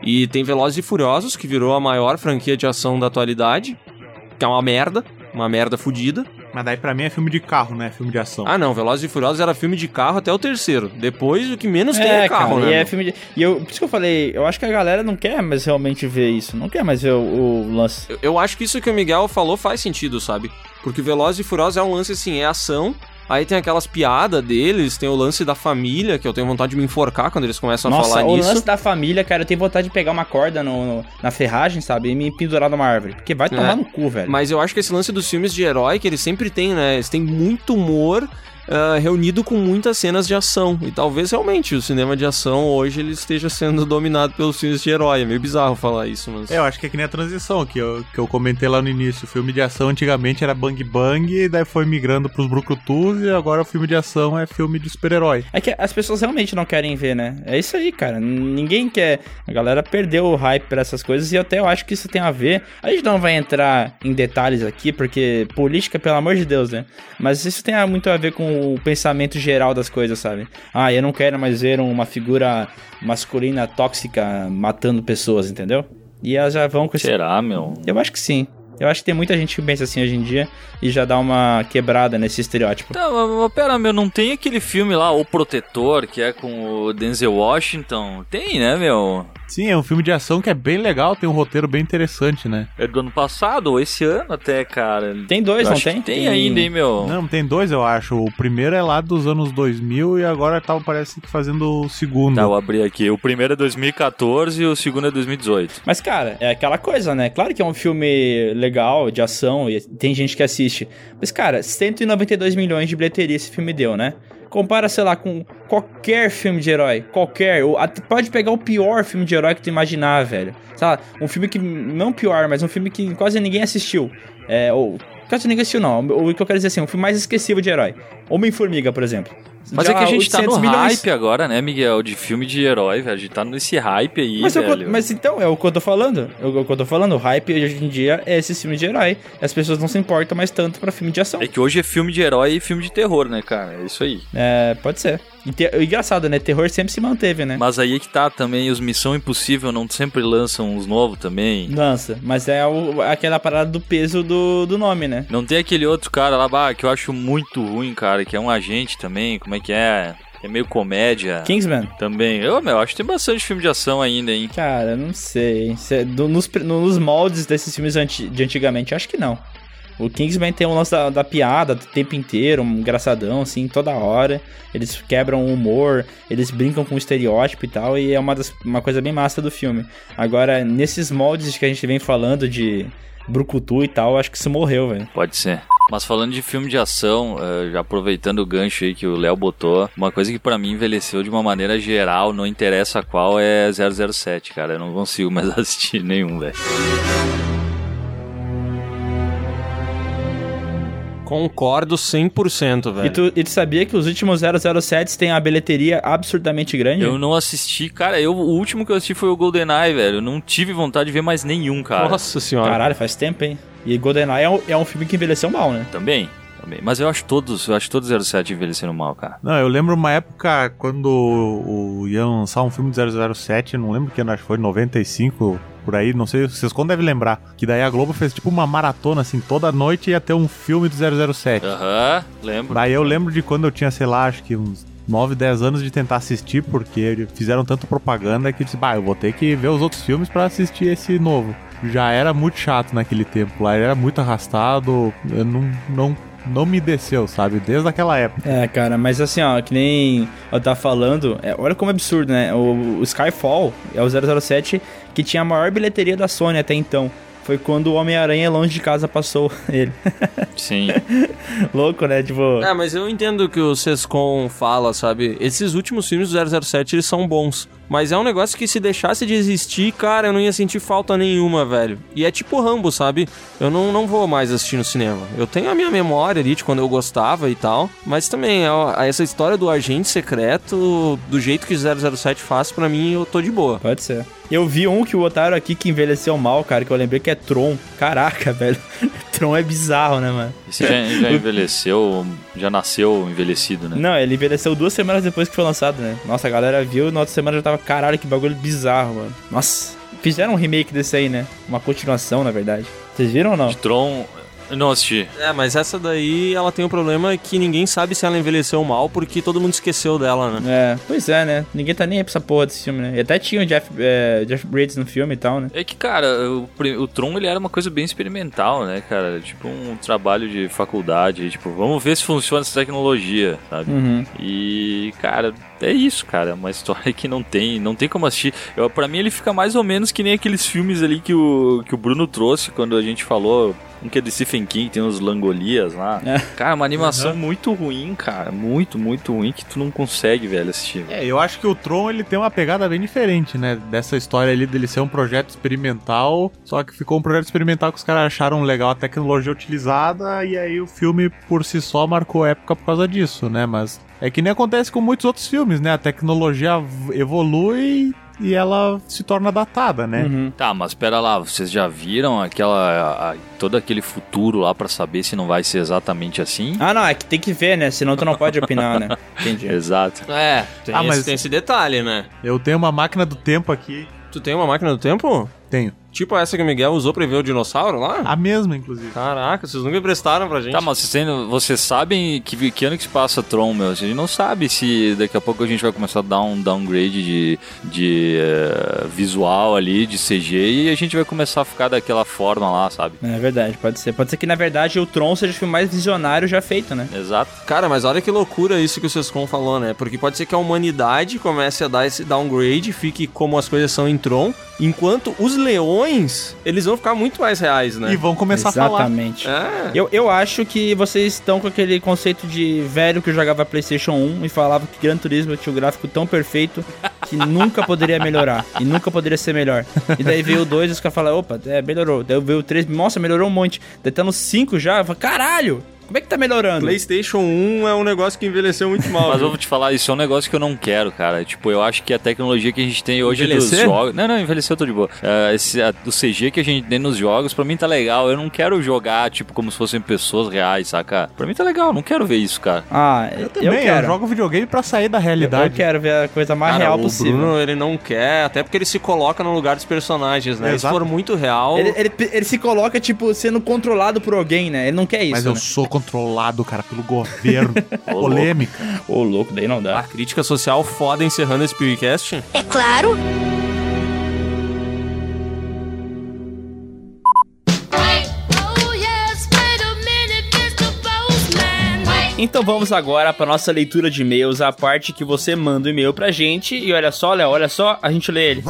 E tem Velozes e Furiosos, que virou a maior franquia de ação da atualidade, que é uma merda, uma merda fodida. Mas daí pra mim é filme de carro, né? Filme de ação. Ah, não, Velozes e Furiosos era filme de carro até o terceiro. Depois, o que menos tem é carro, cara, né? e é filme de... E eu, por isso que eu falei, eu acho que a galera não quer mais realmente ver isso, não quer mais ver o, o lance. Eu- Eu acho que isso que o Miguel falou faz sentido, sabe? Porque Velozes e Furiosos é um lance assim, é ação. Aí tem aquelas piadas deles, tem o lance da família, que eu tenho vontade de me enforcar quando eles começam a Nossa, falar o nisso. lance da família, cara, eu tenho vontade de pegar uma corda no, no- na ferragem, sabe? E me pendurar numa árvore. Porque vai tomar É. no cu, velho. Mas eu acho que esse lance dos filmes de herói, que eles sempre têm, né? Eles têm muito humor. Uh, reunido com muitas cenas de ação. E talvez realmente o cinema de ação hoje ele esteja sendo dominado pelos filmes de herói. É meio bizarro falar isso, mas. É, eu acho que é que nem a transição que eu, que eu comentei lá no início. O filme de ação antigamente era Bang Bang, daí foi migrando pros Brucutus e agora o filme de ação é filme de super-herói. É que as pessoas realmente não querem ver, né? É isso aí, cara. Ninguém quer. A galera perdeu o hype pra essas coisas e até eu acho que isso tem a ver. A gente não vai entrar em detalhes aqui, porque política, pelo amor de Deus, né? Mas isso tem muito a ver com o pensamento geral das coisas, sabe? Ah, eu não quero mais ver uma figura masculina tóxica matando pessoas, entendeu? E elas já vão com esse. Será, meu? Eu acho que sim. Eu acho que tem muita gente que pensa assim hoje em dia e já dá uma quebrada nesse estereótipo. Tá, mas, mas pera, meu, não tem aquele filme lá, O Protetor, que é com o Denzel Washington? Tem, né, meu? Sim, é um filme de ação que é bem legal, tem um roteiro bem interessante, né? É do ano passado, ou esse ano até, cara. Tem dois, Eu não acho que tem? Tem ainda, hein, meu? Não, tem dois, eu acho. O primeiro é lá dos anos 2000 e agora tá, parece que fazendo o segundo. Tá, eu abri aqui. O primeiro é 2014 e o segundo é 2018. Mas, cara, é aquela coisa, né? Claro que é um filme legal, de ação, e tem gente que assiste. Mas, cara, 192 milhões de bilheteria esse filme deu, né? Compara, sei lá, com qualquer filme de herói. Qualquer. Pode pegar o pior filme de herói que tu imaginar, velho. Sabe? Um filme que. Não pior, mas um filme que quase ninguém assistiu. É. Ou. Quase ninguém assistiu, não. O que eu quero dizer assim, um filme mais esquecível de herói. Homem-Formiga, por exemplo. Mas é que a gente tá no 800 milhões. hype agora, né, Miguel? De filme de herói, velho. A gente tá nesse hype aí, Mas, eu- velho. mas então, é o que eu tô falando. É o que eu tô falando. O hype hoje em dia é esse filme de herói. As pessoas não se importam mais tanto pra filme de ação. É que hoje é filme de herói e filme de terror, né, cara? É isso aí. É, pode ser. E te- engraçado, né? Terror sempre se manteve, né? Mas aí é que tá também, os Missão Impossível não sempre lançam uns novos também. Lança. Mas é o- aquela parada do peso do, do nome, né? Não tem aquele outro cara lá, bah, que eu acho muito ruim, cara, que é um agente também, como é que é? É meio comédia. Kingsman? Também. Eu, meu, acho que tem bastante filme de ação ainda, hein? Cara, não sei. Nos, nos moldes desses filmes de antigamente, acho que não. O Kingsman tem um lance da, da piada o tempo inteiro, um engraçadão, assim, toda hora. Eles quebram o humor, eles brincam com o estereótipo e tal, e é uma, das, uma coisa bem massa do filme. Agora, nesses moldes que a gente vem falando de brucutu e tal, acho que isso morreu, velho. Pode ser. Mas falando de filme de ação, eh, já aproveitando o gancho aí que o Léo botou, uma coisa que pra mim envelheceu de uma maneira geral, não interessa qual, é 007, cara. Eu não consigo mais assistir nenhum, velho. Concordo 100%, velho. E tu, e tu sabia que os últimos 007 têm a bilheteria absurdamente grande? Eu não assisti, cara. Eu, o último que eu assisti foi o GoldenEye, velho. Eu não tive vontade de ver mais nenhum, cara. Nossa senhora. Caralho, faz tempo, hein? E GoldenEye é um, é um filme que envelheceu mal, né? Também, também. Mas eu acho todos, eu acho todos 07 envelheceram mal, cara. Não, eu lembro uma época quando o iam lançar um filme de 007, não lembro que ano, acho que foi 95, por aí, não sei, vocês quando devem lembrar, que daí a Globo fez tipo uma maratona, assim, toda noite ia ter um filme do 007. Aham, lembro. Daí eu lembro de quando eu tinha, sei lá, acho que uns 9, 10 anos de tentar assistir, porque fizeram tanto propaganda que eu disse, bah, eu vou ter que ver os outros filmes pra assistir esse novo. Já era muito chato naquele tempo lá, era muito arrastado, eu não, não, não me desceu, sabe? Desde aquela época. É, cara, mas assim, ó, que nem eu tava falando, é, olha como é absurdo, né? O, o Skyfall é o 007 que tinha a maior bilheteria da Sony até então. Foi quando o Homem-Aranha longe de casa passou ele. Sim. Louco, né? Tipo. É, mas eu entendo o que o Sescon fala, sabe? Esses últimos filmes do 007, eles são bons. Mas é um negócio que se deixasse de existir, cara, eu não ia sentir falta nenhuma, velho. E é tipo Rambo, sabe? Eu não, não vou mais assistir no cinema. Eu tenho a minha memória ali de quando eu gostava e tal. Mas também, ó, essa história do agente secreto, do jeito que 007 faz, pra mim, eu tô de boa. Pode ser. Eu vi um que o otário aqui que envelheceu mal, cara, que eu lembrei que é Tron. Caraca, velho. Tron é bizarro, né, mano? Esse já, já envelheceu, já nasceu envelhecido, né? Não, ele envelheceu duas semanas depois que foi lançado, né? Nossa, a galera viu e na outra semana já tava, caralho, que bagulho bizarro, mano. Nossa. Fizeram um remake desse aí, né? Uma continuação, na verdade. Vocês viram ou não? De Tron, não assisti. É, mas essa daí, ela tem um problema que ninguém sabe se ela envelheceu mal, porque todo mundo esqueceu dela, né? É, pois é, né? Ninguém tá nem aí pra essa porra desse filme, né? E até tinha o Jeff, é, Jeff Bridges no filme e tal, né? É que, cara, o, o Tron ele era uma coisa bem experimental, né, cara? Tipo um trabalho de faculdade, tipo, vamos ver se funciona essa tecnologia, sabe? Uhum. E, cara, é isso, cara. É uma história que não tem, não tem como assistir. Eu, pra mim, ele fica mais ou menos que nem aqueles filmes ali que o, que o Bruno trouxe quando a gente falou. Um que é de Stephen King, tem os Langolias lá. É. Cara, uma animação muito ruim, cara. Muito, muito ruim que tu não consegue, velho, assistir. É, eu acho que o Tron ele tem uma pegada bem diferente, né? Dessa história ali dele ser um projeto experimental, só que ficou um projeto experimental que os caras acharam legal a tecnologia utilizada e aí o filme por si só marcou época por causa disso, né? Mas é que nem acontece com muitos outros filmes, né? A tecnologia evolui e ela se torna datada, né? Uhum. Tá, mas pera lá, vocês já viram aquela a- a- todo aquele futuro lá pra saber se não vai ser exatamente assim? Ah, não, é que tem que ver, né? Senão tu não pode opinar, né? Entendi. Exato. É, tem, Ah, esse, mas- tem esse detalhe, né? Eu tenho uma máquina do tempo aqui. Tu tem uma máquina do tempo? Tenho. Tipo essa que o Miguel usou pra ver o dinossauro lá? A mesma, inclusive. Caraca, vocês nunca emprestaram pra gente. Tá, mas vocês, têm- vocês sabem que, que ano que se passa Tron, meu? A gente não sabe se daqui a pouco a gente vai começar a dar um downgrade de, de eh, visual ali, de CG, e a gente vai começar a ficar daquela forma lá, sabe? É verdade, pode ser. Pode ser que, na verdade, o Tron seja o filme mais visionário já feito, né? Exato. Cara, mas olha que loucura isso que o Sescon falou, né? Porque pode ser que a humanidade comece a dar esse downgrade, fique como as coisas são em Tron, enquanto os leões, eles vão ficar muito mais reais, né? E vão começar a falar. Exatamente. É. Eu, eu acho que vocês estão com aquele conceito de velho que jogava PlayStation 1 e falava que Gran Turismo tinha um gráfico tão perfeito que nunca poderia melhorar e nunca poderia ser melhor. E daí veio o 2 e os caras falaram: opa, é, melhorou. Daí veio o 3, nossa, melhorou um monte. Daí tá no 5 já, eu falo, caralho, como é que tá melhorando? PlayStation 1 é um negócio que envelheceu muito mal. Mas eu vou te falar, isso é um negócio que eu não quero, cara. Tipo, eu acho que a tecnologia que a gente tem hoje Envelhecer? dos jogos. Não, não, envelheceu, tô de boa. É, esse, a- do CG que a gente tem nos jogos, pra mim tá legal. Eu não quero jogar, tipo, como se fossem pessoas reais, saca? Pra mim tá legal, não quero ver isso, cara. Ah, eu, Eu também, eu, quero. jogo videogame pra sair da Eu, realidade. quero ver a coisa mais Cara, real o possível. Bruno, ele não quer, até porque ele se coloca no lugar dos personagens, né? Exato. Se for muito real... Ele, ele, ele se coloca, tipo, sendo controlado por alguém, né? Ele não quer isso. Mas eu né? sou controlado, cara, pelo governo. Polêmica. Ô, louco, daí não dá. A crítica social foda encerrando esse podcast. É claro. Então vamos agora para nossa leitura de e-mails, a parte que você manda o e-mail pra gente e olha só, Léo, olha só, a gente lê ele.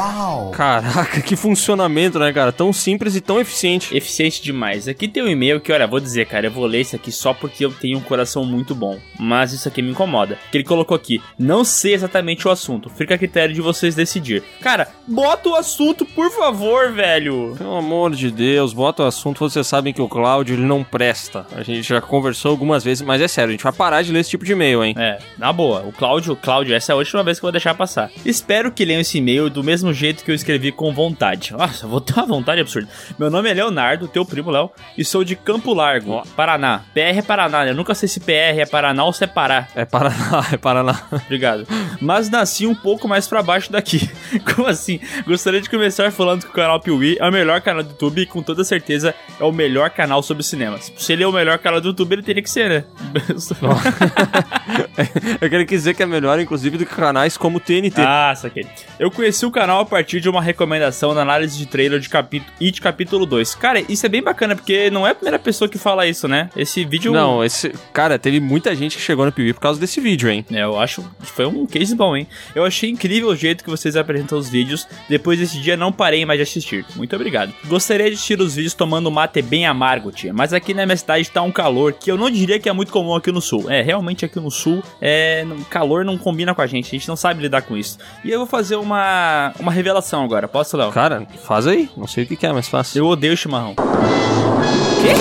Caraca, que funcionamento, né, cara? Tão simples e tão eficiente. Eficiente demais. Aqui tem um e-mail que, olha, vou dizer, cara, eu vou ler isso aqui só porque eu tenho um coração muito bom. Mas isso aqui me incomoda. Que ele colocou aqui, não sei exatamente o assunto, fica a critério de vocês decidir. Cara, bota o assunto, por favor, velho. Pelo amor de Deus, bota o assunto. Vocês sabem que o Cláudio, ele não presta. A gente já conversou algumas vezes, mas é sério, gente vai parar de ler esse tipo de e-mail, hein? É, na boa, o Cláudio, Cláudio, essa é a última vez que eu vou deixar passar. Espero que leiam esse e-mail do mesmo jeito que eu escrevi com vontade. Nossa, vou ter uma vontade absurda. Meu nome é Leonardo, teu primo Léo, e sou de Campo Largo, Paraná. PR é Paraná, né? Eu nunca sei se PR é Paraná ou se é Pará. É Paraná, é Paraná. Obrigado. Mas nasci um pouco mais pra baixo daqui. Como assim? Gostaria de começar falando que o canal Piuí é o melhor canal do YouTube e com toda certeza é o melhor canal sobre cinemas. Se ele é o melhor canal do YouTube, ele teria que ser, né? Eu quero dizer que é melhor, inclusive, do que canais como o TNT. Ah, saquei. Eu conheci o canal a partir de uma recomendação na análise de trailer de capítulo e de capítulo 2. Cara, isso é bem bacana, porque não é a primeira pessoa que fala isso, né? Esse vídeo. Não, esse. Cara, teve muita gente que chegou no Piuí por causa desse vídeo, hein? É, eu acho que foi um case bom, hein? Eu achei incrível o jeito que vocês apresentam os vídeos. Depois desse dia, não parei mais de assistir. Muito obrigado. Gostaria de assistir os vídeos tomando mate bem amargo, tia. Mas aqui na minha cidade tá um calor que eu não diria que é muito comum aqui no sul. É, realmente aqui no sul, é, no- calor não combina com a gente. A gente não sabe lidar com isso. E eu vou fazer uma, uma revelação agora. Posso, Léo? Cara, faz aí. Não sei o que que é, mas faz. Eu odeio chimarrão. Quê?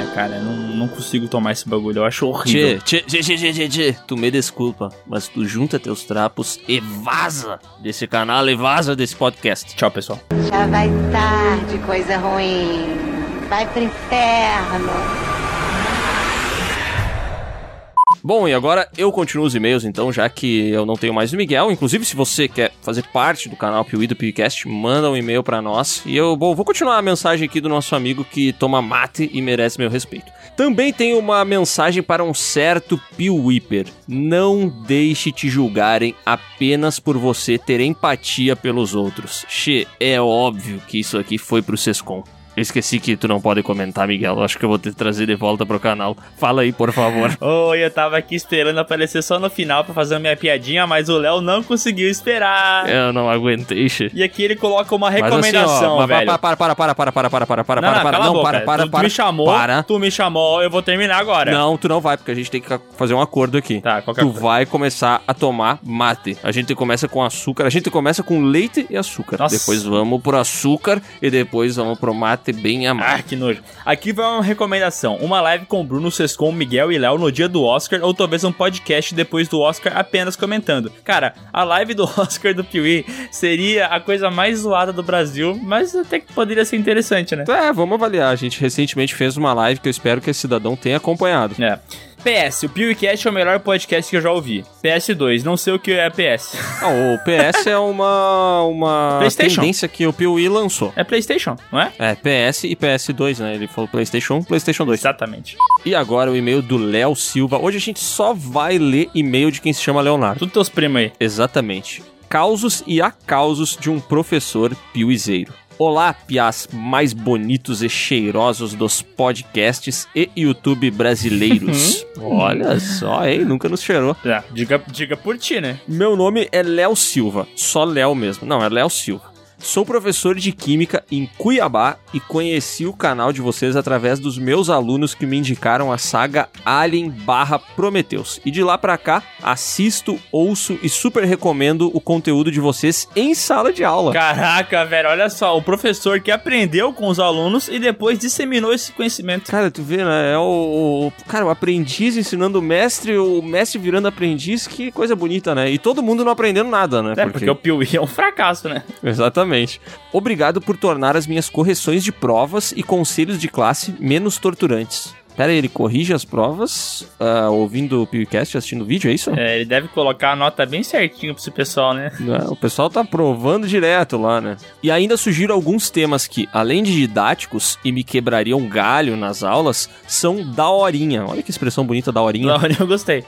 É, cara, eu não, não consigo tomar esse bagulho. Eu acho horrível. Tchê, tchê, tchê, tchê, tchê, tchê, tu me desculpa, mas tu junta teus trapos e vaza desse canal e vaza desse podcast. Tchau, pessoal. Já vai tarde, coisa ruim. Vai pro inferno. Bom, e agora eu continuo os e-mails, então, já que eu não tenho mais o Miguel. Inclusive, se você quer fazer parte do canal Piuí do Piucast, manda um e-mail pra nós. E eu bom, vou continuar a mensagem aqui do nosso amigo que toma mate e merece meu respeito. Também tem uma mensagem para um certo Piuíper. Não deixe te julgarem apenas por você ter empatia pelos outros. Che, é óbvio que isso aqui foi pro Sescom. Eu esqueci que tu não pode comentar, Miguel. Acho que eu vou te trazer de volta pro canal. Fala aí, por favor. Oi, eu tava aqui esperando aparecer só no final para fazer a minha piadinha, mas o Léo não conseguiu esperar. Eu não aguentei, xe. E aqui ele coloca uma recomendação, mas assim, ó, velho. Para, para, para, para, para, para, para, para, para, para, para. Não, não para, para, tu, para. Tu me chamou, para. tu me chamou, eu vou terminar agora. Não, tu não vai, porque a gente tem que fazer um acordo aqui. Tá, qualquer Tu coisa. vai começar a tomar mate. A gente começa com açúcar, a gente começa com leite e açúcar. Nossa. Depois vamos pro açúcar e depois vamos pro mate bem amargo. Ah, que nojo. Aqui vai uma recomendação: uma live com Bruno, Sescon, Miguel e Léo no dia do Oscar, ou talvez um podcast depois do Oscar apenas comentando. Cara, a live do Oscar do Piuí seria a coisa mais zoada do Brasil, mas até que poderia ser interessante, né? É, vamos avaliar. A gente recentemente fez uma live que eu espero que esse cidadão tenha acompanhado. É. PS, o PewCast é o melhor podcast que eu já ouvi. PS2, não sei o que é PS. Ah, o PS é uma, uma tendência que o Piuí lançou. É PlayStation, não é? É, PS e PS2, né? Ele falou PlayStation 1, PlayStation 2. Exatamente. E agora o e-mail do Léo Silva. Hoje a gente só vai ler e-mail de quem se chama Leonardo. Tudo teus primos aí. Exatamente. Causos e acausos de um professor piuizeiro. Olá, piás mais bonitos e cheirosos dos podcasts e YouTube brasileiros. Olha só, hein? Nunca nos cheirou. É, diga, diga por ti, né? Meu nome é Léo Silva, só Léo mesmo. Não, é Léo Silva. Sou professor de Química em Cuiabá e conheci o canal de vocês através dos meus alunos que me indicaram a saga Alien barra Prometheus. E de lá pra cá, assisto, ouço e super recomendo o conteúdo de vocês em sala de aula. Caraca, velho, olha só, o professor que aprendeu com os alunos e depois disseminou esse conhecimento. Cara, tu vê, né? É o, o- Cara, o aprendiz ensinando o mestre, o mestre virando aprendiz, que coisa bonita, né? E todo mundo não aprendendo nada, né? É, porque o Piuí é um fracasso, né? Exatamente. Obrigado por tornar as minhas correções de provas e conselhos de classe menos torturantes. Pera aí, ele corrige as provas ah, ouvindo o podcast, assistindo o vídeo, é isso? É, ele deve colocar a nota bem certinho pra esse pessoal, né? É, o pessoal tá provando direto lá, né? E ainda sugiro alguns temas que, além de didáticos e me quebrariam galho nas aulas, são daorinha. Olha que expressão bonita, daorinha. Hora eu gostei.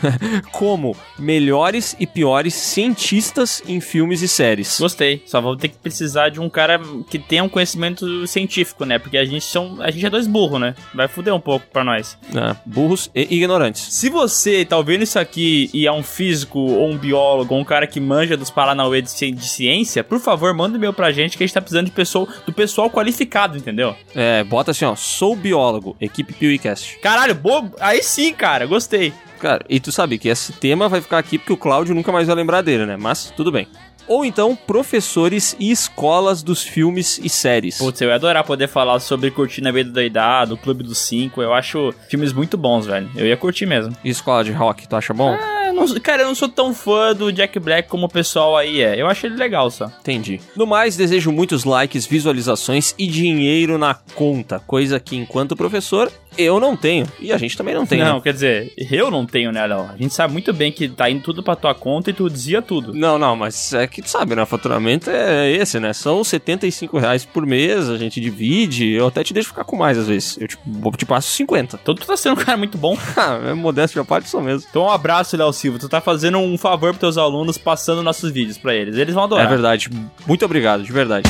Como melhores e piores cientistas em filmes e séries. Gostei. Só vou ter que precisar de um cara que tenha um conhecimento científico, né? Porque a gente, são, a gente é dois burros, né? Vai fuder um pouco pra nós. É, burros e ignorantes. Se você tá ouvindo isso aqui e é um físico ou um biólogo ou um cara que manja dos Paranauê de, ci- de ciência, por favor, manda um e-mail pra gente que a gente tá precisando de pessoa, do pessoal qualificado, entendeu? É, bota assim, ó, sou biólogo, equipe PeeWeeCast. Caralho, bobo. Aí sim, cara, gostei. Cara, e tu sabe que esse tema vai ficar aqui porque o Cláudio nunca mais vai lembrar dele, né? Mas tudo bem. Ou então, professores e escolas dos filmes e séries. Putz, eu ia adorar poder falar sobre Curtindo a Vida Doidado, Clube dos Cinco. Eu acho filmes muito bons, velho. Eu ia curtir mesmo. E escola de rock, tu acha bom? É, não- cara, eu não sou tão fã do Jack Black como o pessoal aí é. Eu acho ele legal só. Entendi. No mais, desejo muitos likes, visualizações e dinheiro na conta, coisa que enquanto professor eu não tenho e a gente também não tem. não, né? quer dizer, eu não tenho, né, não. A gente sabe muito bem que tá indo tudo pra tua conta e tu dizia tudo. Não, não, mas é que tu sabe, né? O faturamento é esse, né? São 75 reais por mês, a gente divide, eu até te deixo ficar com mais às vezes. Eu te, te passo 50. Então tu tá sendo um cara muito bom. Ah, é modéstia à parte, sou mesmo. Então um abraço, Léo Silva. Tu tá fazendo um favor pros teus alunos passando nossos vídeos pra eles. Eles vão adorar. É verdade. Muito obrigado, de verdade.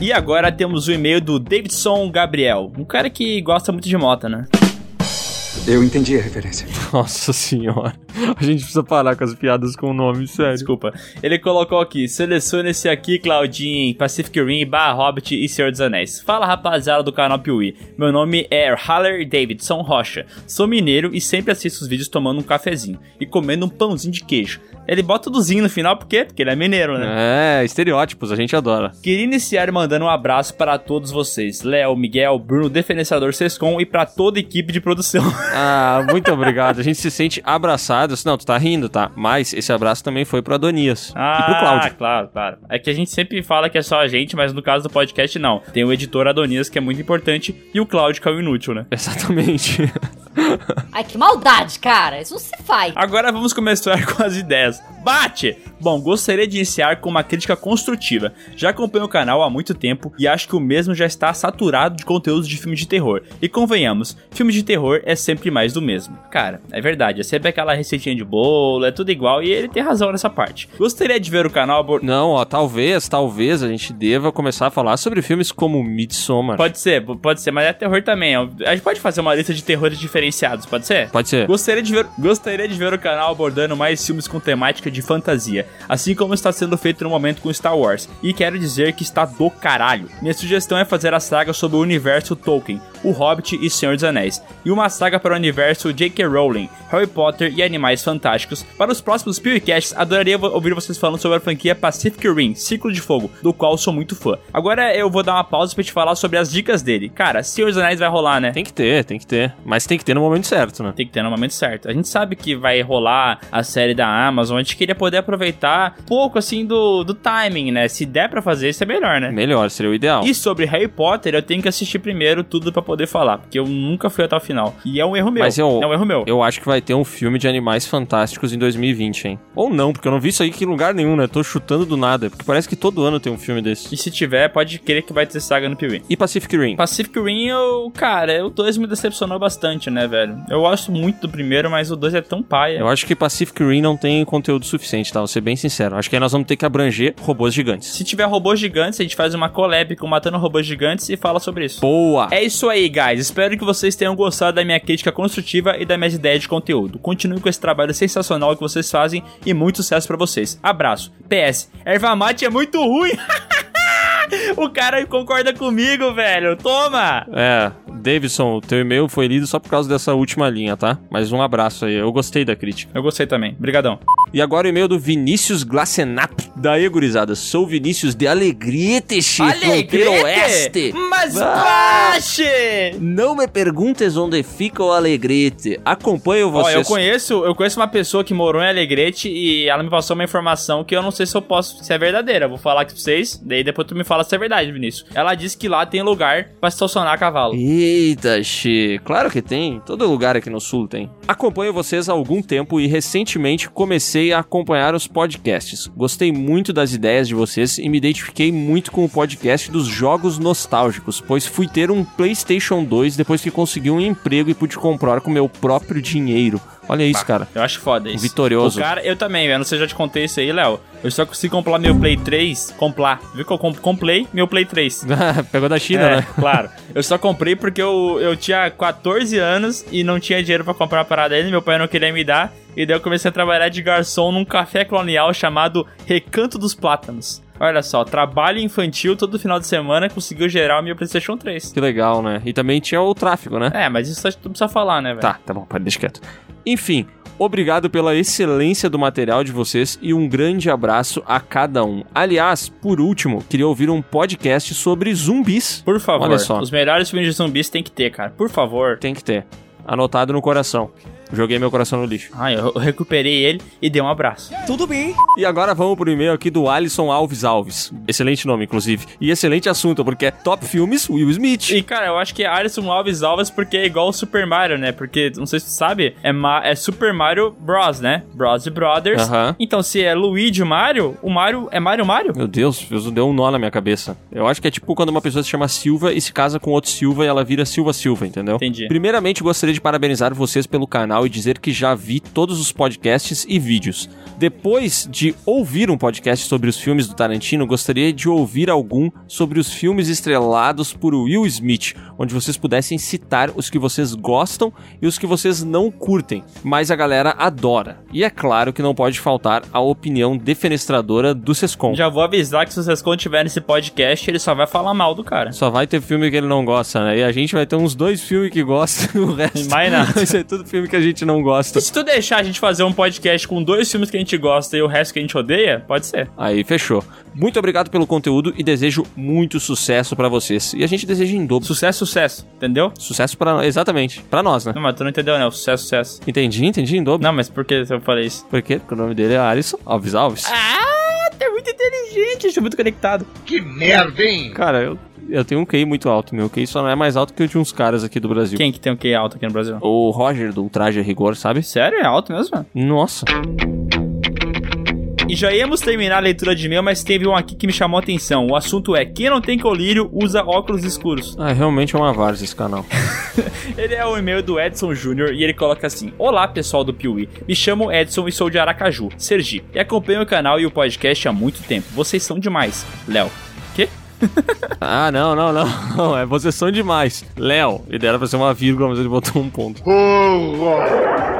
E agora temos o e-mail do Davidson Gabriel. Um cara que gosta muito de moto, né? Eu entendi a referência. Nossa senhora. A gente precisa parar com as piadas com o nome, sério. Desculpa. Ele colocou aqui: selecione esse aqui, Claudinho, Pacific Rim, Barra Hobbit e Senhor dos Anéis. Fala rapaziada do canal Piuí. Meu nome é Haller Davidson Rocha. Sou mineiro e sempre assisto os vídeos tomando um cafezinho e comendo um pãozinho de queijo. Ele bota tudozinho no final, por quê? Porque ele é mineiro, né? É, estereótipos, a gente adora. Queria iniciar mandando um abraço para todos vocês: Léo, Miguel, Bruno, Defenestrador Sescom e para toda a equipe de produção. Ah, muito obrigado. A gente se sente abraçado. Não, tu tá rindo, tá? Mas esse abraço também foi pro Adonias. Ah, e pro Cláudio. claro, claro. É que a gente sempre fala que é só a gente, mas no caso do podcast, não. Tem o editor Adonias, que é muito importante, e o Cláudio, que é o inútil, né? Exatamente. Ai, que maldade, cara. Isso não se faz. Agora vamos começar com as ideias. Bate! Bom, gostaria de iniciar com uma crítica construtiva. Já acompanho o canal há muito tempo e acho que o mesmo já está saturado de conteúdos de filme de terror. E convenhamos, filme de terror é sempre mais do mesmo. Cara, é verdade, é sempre aquela receitinha de bolo, é tudo igual e ele tem razão nessa parte. Gostaria de ver o canal abor- Não, ó, talvez, talvez a gente deva começar a falar sobre filmes como Midsommar. Pode ser, pode ser, mas é terror também. A gente pode fazer uma lista de terrores diferenciados, pode ser? Pode ser. Gostaria de, ver, gostaria de ver o canal abordando mais filmes com temática de fantasia, assim como está sendo feito no momento com Star Wars. E quero dizer que está do caralho. Minha sugestão é fazer a saga sobre o universo Tolkien, O Hobbit e Senhor dos Anéis, e uma saga para o universo J.K. Rowling, Harry Potter e Animais Fantásticos. Para os próximos PewCasts, adoraria ouvir vocês falando sobre a franquia Pacific Rim, Ciclo de Fogo, do qual sou muito fã. Agora eu vou dar uma pausa pra te falar sobre as dicas dele. Cara, Senhor dos Anéis vai rolar, né? Tem que ter, tem que ter. Mas tem que ter no momento certo, né? Tem que ter no momento certo. A gente sabe que vai rolar a série da Amazon, a gente queria poder aproveitar pouco assim do, do timing, né? Se der pra fazer, isso é melhor, né? Melhor, seria o ideal. E sobre Harry Potter, eu tenho que assistir primeiro tudo pra poder falar, porque eu nunca fui até o final. E é um erro meu. Mas eu, é um erro meu. eu acho que vai ter um filme de animais fantásticos em 2020, hein? Ou não, porque eu não vi isso aí em lugar nenhum, né? Tô chutando do nada. Porque parece que todo ano tem um filme desse. E se tiver, pode querer que vai ter saga no Piuí. E Pacific Rim? Pacific Rim, eu, cara, o 2 me decepcionou bastante, né, velho? Eu gosto muito do primeiro, mas o 2 é tão paia. Eu acho que Pacific Rim não tem conteúdo suficiente, tá? Vou ser bem sincero. Acho que aí nós vamos ter que abranger robôs gigantes. Se tiver robôs gigantes, a gente faz uma collab com Matando Robôs Gigantes e fala sobre isso. Boa! É isso aí, guys. Espero que vocês tenham gostado da minha crítica construtiva e das minhas ideias de conteúdo. Continue com esse trabalho sensacional que vocês fazem e muito sucesso pra vocês. Abraço. PS, erva mate é muito ruim. o cara concorda comigo, velho. Toma! É, Davidson, o teu e-mail foi lido só por causa dessa última linha, tá? Mas um abraço aí, eu gostei da crítica. Eu gostei também. Brigadão. E agora o e-mail do Vinícius Glacenap. Daí, gurizada, sou Vinícius de Alegrete, fronteira oeste. Mas Ah. baixe! Não me perguntes onde fica o Alegrete. Acompanho Ó, vocês. eu conheço, eu conheço uma pessoa que morou em Alegrete e ela me passou uma informação que eu não sei se eu posso, se é verdadeira. Eu Vou falar aqui pra vocês, daí depois tu me fala se é verdade, Vinícius. Ela disse que lá tem lugar pra estacionar a cavalo. Eita, che, claro que tem. Todo lugar aqui no sul tem. Acompanho vocês há algum tempo e recentemente comecei a acompanhar os podcasts. Gostei muito das ideias de vocês e me identifiquei muito com o podcast dos jogos nostálgicos, pois fui ter um PlayStation 2 depois que consegui um emprego e pude comprar com meu próprio dinheiro. Olha isso, cara. Eu acho foda isso. Vitorioso. O cara, eu também, eu não sei se já te contei isso aí, Léo. Eu só consegui comprar meu Play 3, comprar. Viu que eu comp comprei meu Play 3. Pegou da China, É, né? claro. Eu só comprei porque eu, eu tinha 14 anos e não tinha dinheiro pra comprar a parada ainda. Meu pai não queria me dar. E daí eu comecei a trabalhar de garçom num café colonial chamado Recanto dos Plátanos. Olha só, trabalho infantil todo final de semana conseguiu gerar o meu PlayStation 3. Que legal, né? E também tinha o tráfego, né? É, mas isso tu precisa falar, né, velho? Tá, tá bom, pode deixar quieto. Enfim, obrigado pela excelência do material de vocês e um grande abraço a cada um. Aliás, por último, queria ouvir um podcast sobre zumbis. Por favor, Olha só. os melhores filmes de zumbis tem que ter, cara. Por favor. Tem que ter. Anotado no coração. Joguei meu coração no lixo. Ai, eu recuperei ele e dei um abraço. Tudo bem. E agora vamos pro e-mail aqui do Alisson Alves Alves. Excelente nome, inclusive. E excelente assunto, porque é Top Filmes Will Smith. E, cara, eu acho que é Alisson Alves Alves porque é igual o Super Mario, né? Porque, não sei se tu sabe, é, Ma- é Super Mario Bros, né? Bros e Brothers. Aham. Então, se é Luigi Mario, o Mario é Mario Mario? Meu Deus, Deus deu um nó na minha cabeça. Eu acho que é tipo quando uma pessoa se chama Silva e se casa com outro Silva e ela vira Silva Silva, entendeu? Entendi. Primeiramente, gostaria de parabenizar vocês pelo canal e dizer que já vi todos os podcasts e vídeos. Depois de ouvir um podcast sobre os filmes do Tarantino, gostaria de ouvir algum sobre os filmes estrelados por Will Smith, onde vocês pudessem citar os que vocês gostam e os que vocês não curtem, mas a galera adora. E é claro que não pode faltar a opinião defenestradora do Sescom. Já vou avisar que se o Sescon tiver nesse podcast, ele só vai falar mal do cara. Só vai ter filme que ele não gosta, né? E a gente vai ter uns dois filmes que gosta, o resto Mais nada. vai ser tudo filme que a gente não gosta. E se tu deixar a gente fazer um podcast com dois filmes que a gente gosta e o resto que a gente odeia, pode ser. Aí, fechou. Muito obrigado pelo conteúdo e desejo muito sucesso pra vocês. E a gente deseja em dobro. Sucesso, sucesso. Entendeu? Sucesso para Exatamente. Pra nós, né? Não, mas tu não entendeu, né? O sucesso, sucesso. Entendi, entendi em dobro. Não, mas por que eu falei isso? Por quê? Porque o nome dele é Alisson Alves Alves. Ah, tu é muito inteligente, estou muito conectado. Que merda, hein? Cara, eu, eu tenho um QI muito alto. Meu QI só não é mais alto que o de uns caras aqui do Brasil. Quem que tem o QI alto aqui no Brasil? O Roger do Traje a Rigor, sabe? Sério? É alto mesmo? Nossa. E já íamos terminar a leitura de e-mail, mas teve um aqui que me chamou a atenção. O assunto é: quem não tem colírio usa óculos escuros. Ah, realmente é uma várzea esse canal. ele é o e-mail do Edson Júnior e ele coloca assim: Olá pessoal do Piuí, me chamo Edson e sou de Aracaju, Sergipe, e acompanho o canal e o podcast há muito tempo. Vocês são demais. Léo. Quê? ah, não, não, não, não. É vocês são demais. Léo. Ele era pra ser uma vírgula, mas ele botou um ponto.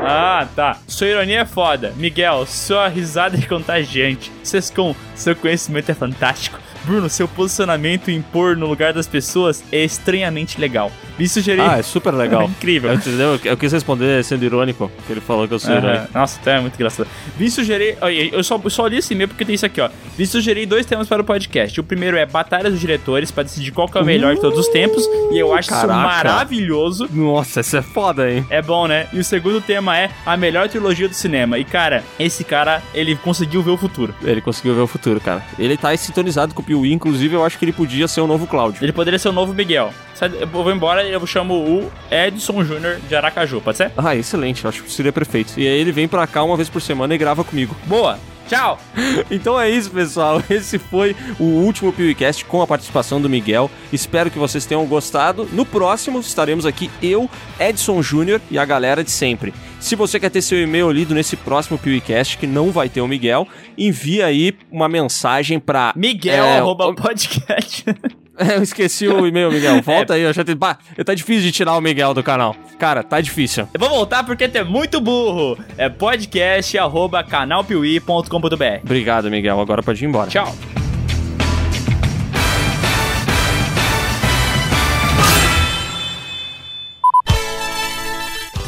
Ah, tá. Sua ironia é foda. Miguel, sua risada é contagiante. Sescom, seu conhecimento é fantástico. Bruno, seu posicionamento em pôr no lugar das pessoas é estranhamente legal. Me sugeri. Ah, é super legal. Incrível. Eu, entendeu? eu quis responder sendo irônico, que ele falou que eu sou irônico. Nossa, até é muito engraçado. Vim sugerir. Eu só, eu só li esse e-mail porque tem isso aqui, ó. Vim sugerir dois temas para o podcast. O primeiro é Batalhas dos Diretores, para decidir qual que é o melhor de todos os tempos. E eu acho caraca. isso maravilhoso. Nossa, isso é foda, hein? É bom, né? E o segundo tema é a melhor trilogia do cinema. E, cara, esse cara, ele conseguiu ver o futuro. Ele conseguiu ver o futuro, cara. Ele tá sintonizado com o Inclusive eu acho que ele podia ser o novo Cláudio. Ele poderia ser o novo Miguel. Eu vou embora e eu chamo o Edson Júnior de Aracaju, pode ser? Ah, excelente, eu acho que seria perfeito. E aí ele vem pra cá uma vez por semana e grava comigo. Boa! Tchau! Então é isso, pessoal. Esse foi o último PewCast com a participação do Miguel. Espero que vocês tenham gostado. No próximo estaremos aqui eu, Edson Júnior e a galera de sempre. Se você quer ter seu e-mail lido nesse próximo PewCast, que não vai ter o Miguel, envia aí uma mensagem pra Miguel, É, arroba podcast. É, eu esqueci o e-mail, Miguel. Volta aí, eu já te... bah, tá difícil de tirar o Miguel do canal. Cara, tá difícil. Eu vou voltar porque tu é muito burro. É podcast arroba canalpiuí.com.br. Obrigado, Miguel. Agora pode ir embora. Tchau.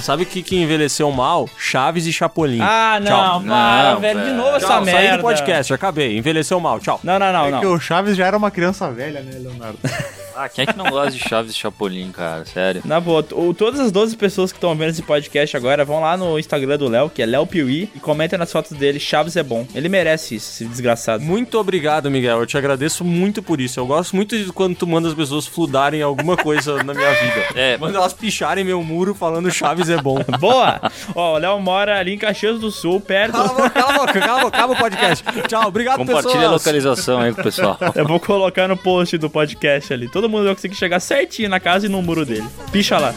Sabe o que, que envelheceu mal? Chaves e Chapolin. Ah, não, Tchau. para, Não, velho. De novo essa Tchau, merda. saí do podcast, acabei. Envelheceu mal, tchau. Não, não, não, É não. que o Chaves já era uma criança velha, né, Leonardo? Ah, quem é que não gosta de Chaves e Chapolin, cara? Sério. Na boa, o- todas as 12 pessoas que estão vendo esse podcast agora vão lá no Instagram do Léo, que é Léo Piuí, e comentem nas fotos dele, Chaves é bom. Ele merece isso, esse desgraçado. Muito obrigado, Miguel. Eu te agradeço muito por isso. Eu gosto muito de quando tu manda as pessoas fludarem alguma coisa na minha vida. É, Manda elas picharem meu muro falando Chaves é bom. Boa! Ó, o Léo mora ali em Caxias do Sul, perto. Cala a boca, cala a boca, cala a boca, acaba o podcast. Tchau, obrigado, compartilha a pessoas. localização aí com o pessoal. Eu vou colocar no post do podcast ali. Todo mundo vai conseguir chegar certinho na casa e no muro dele. Picha lá.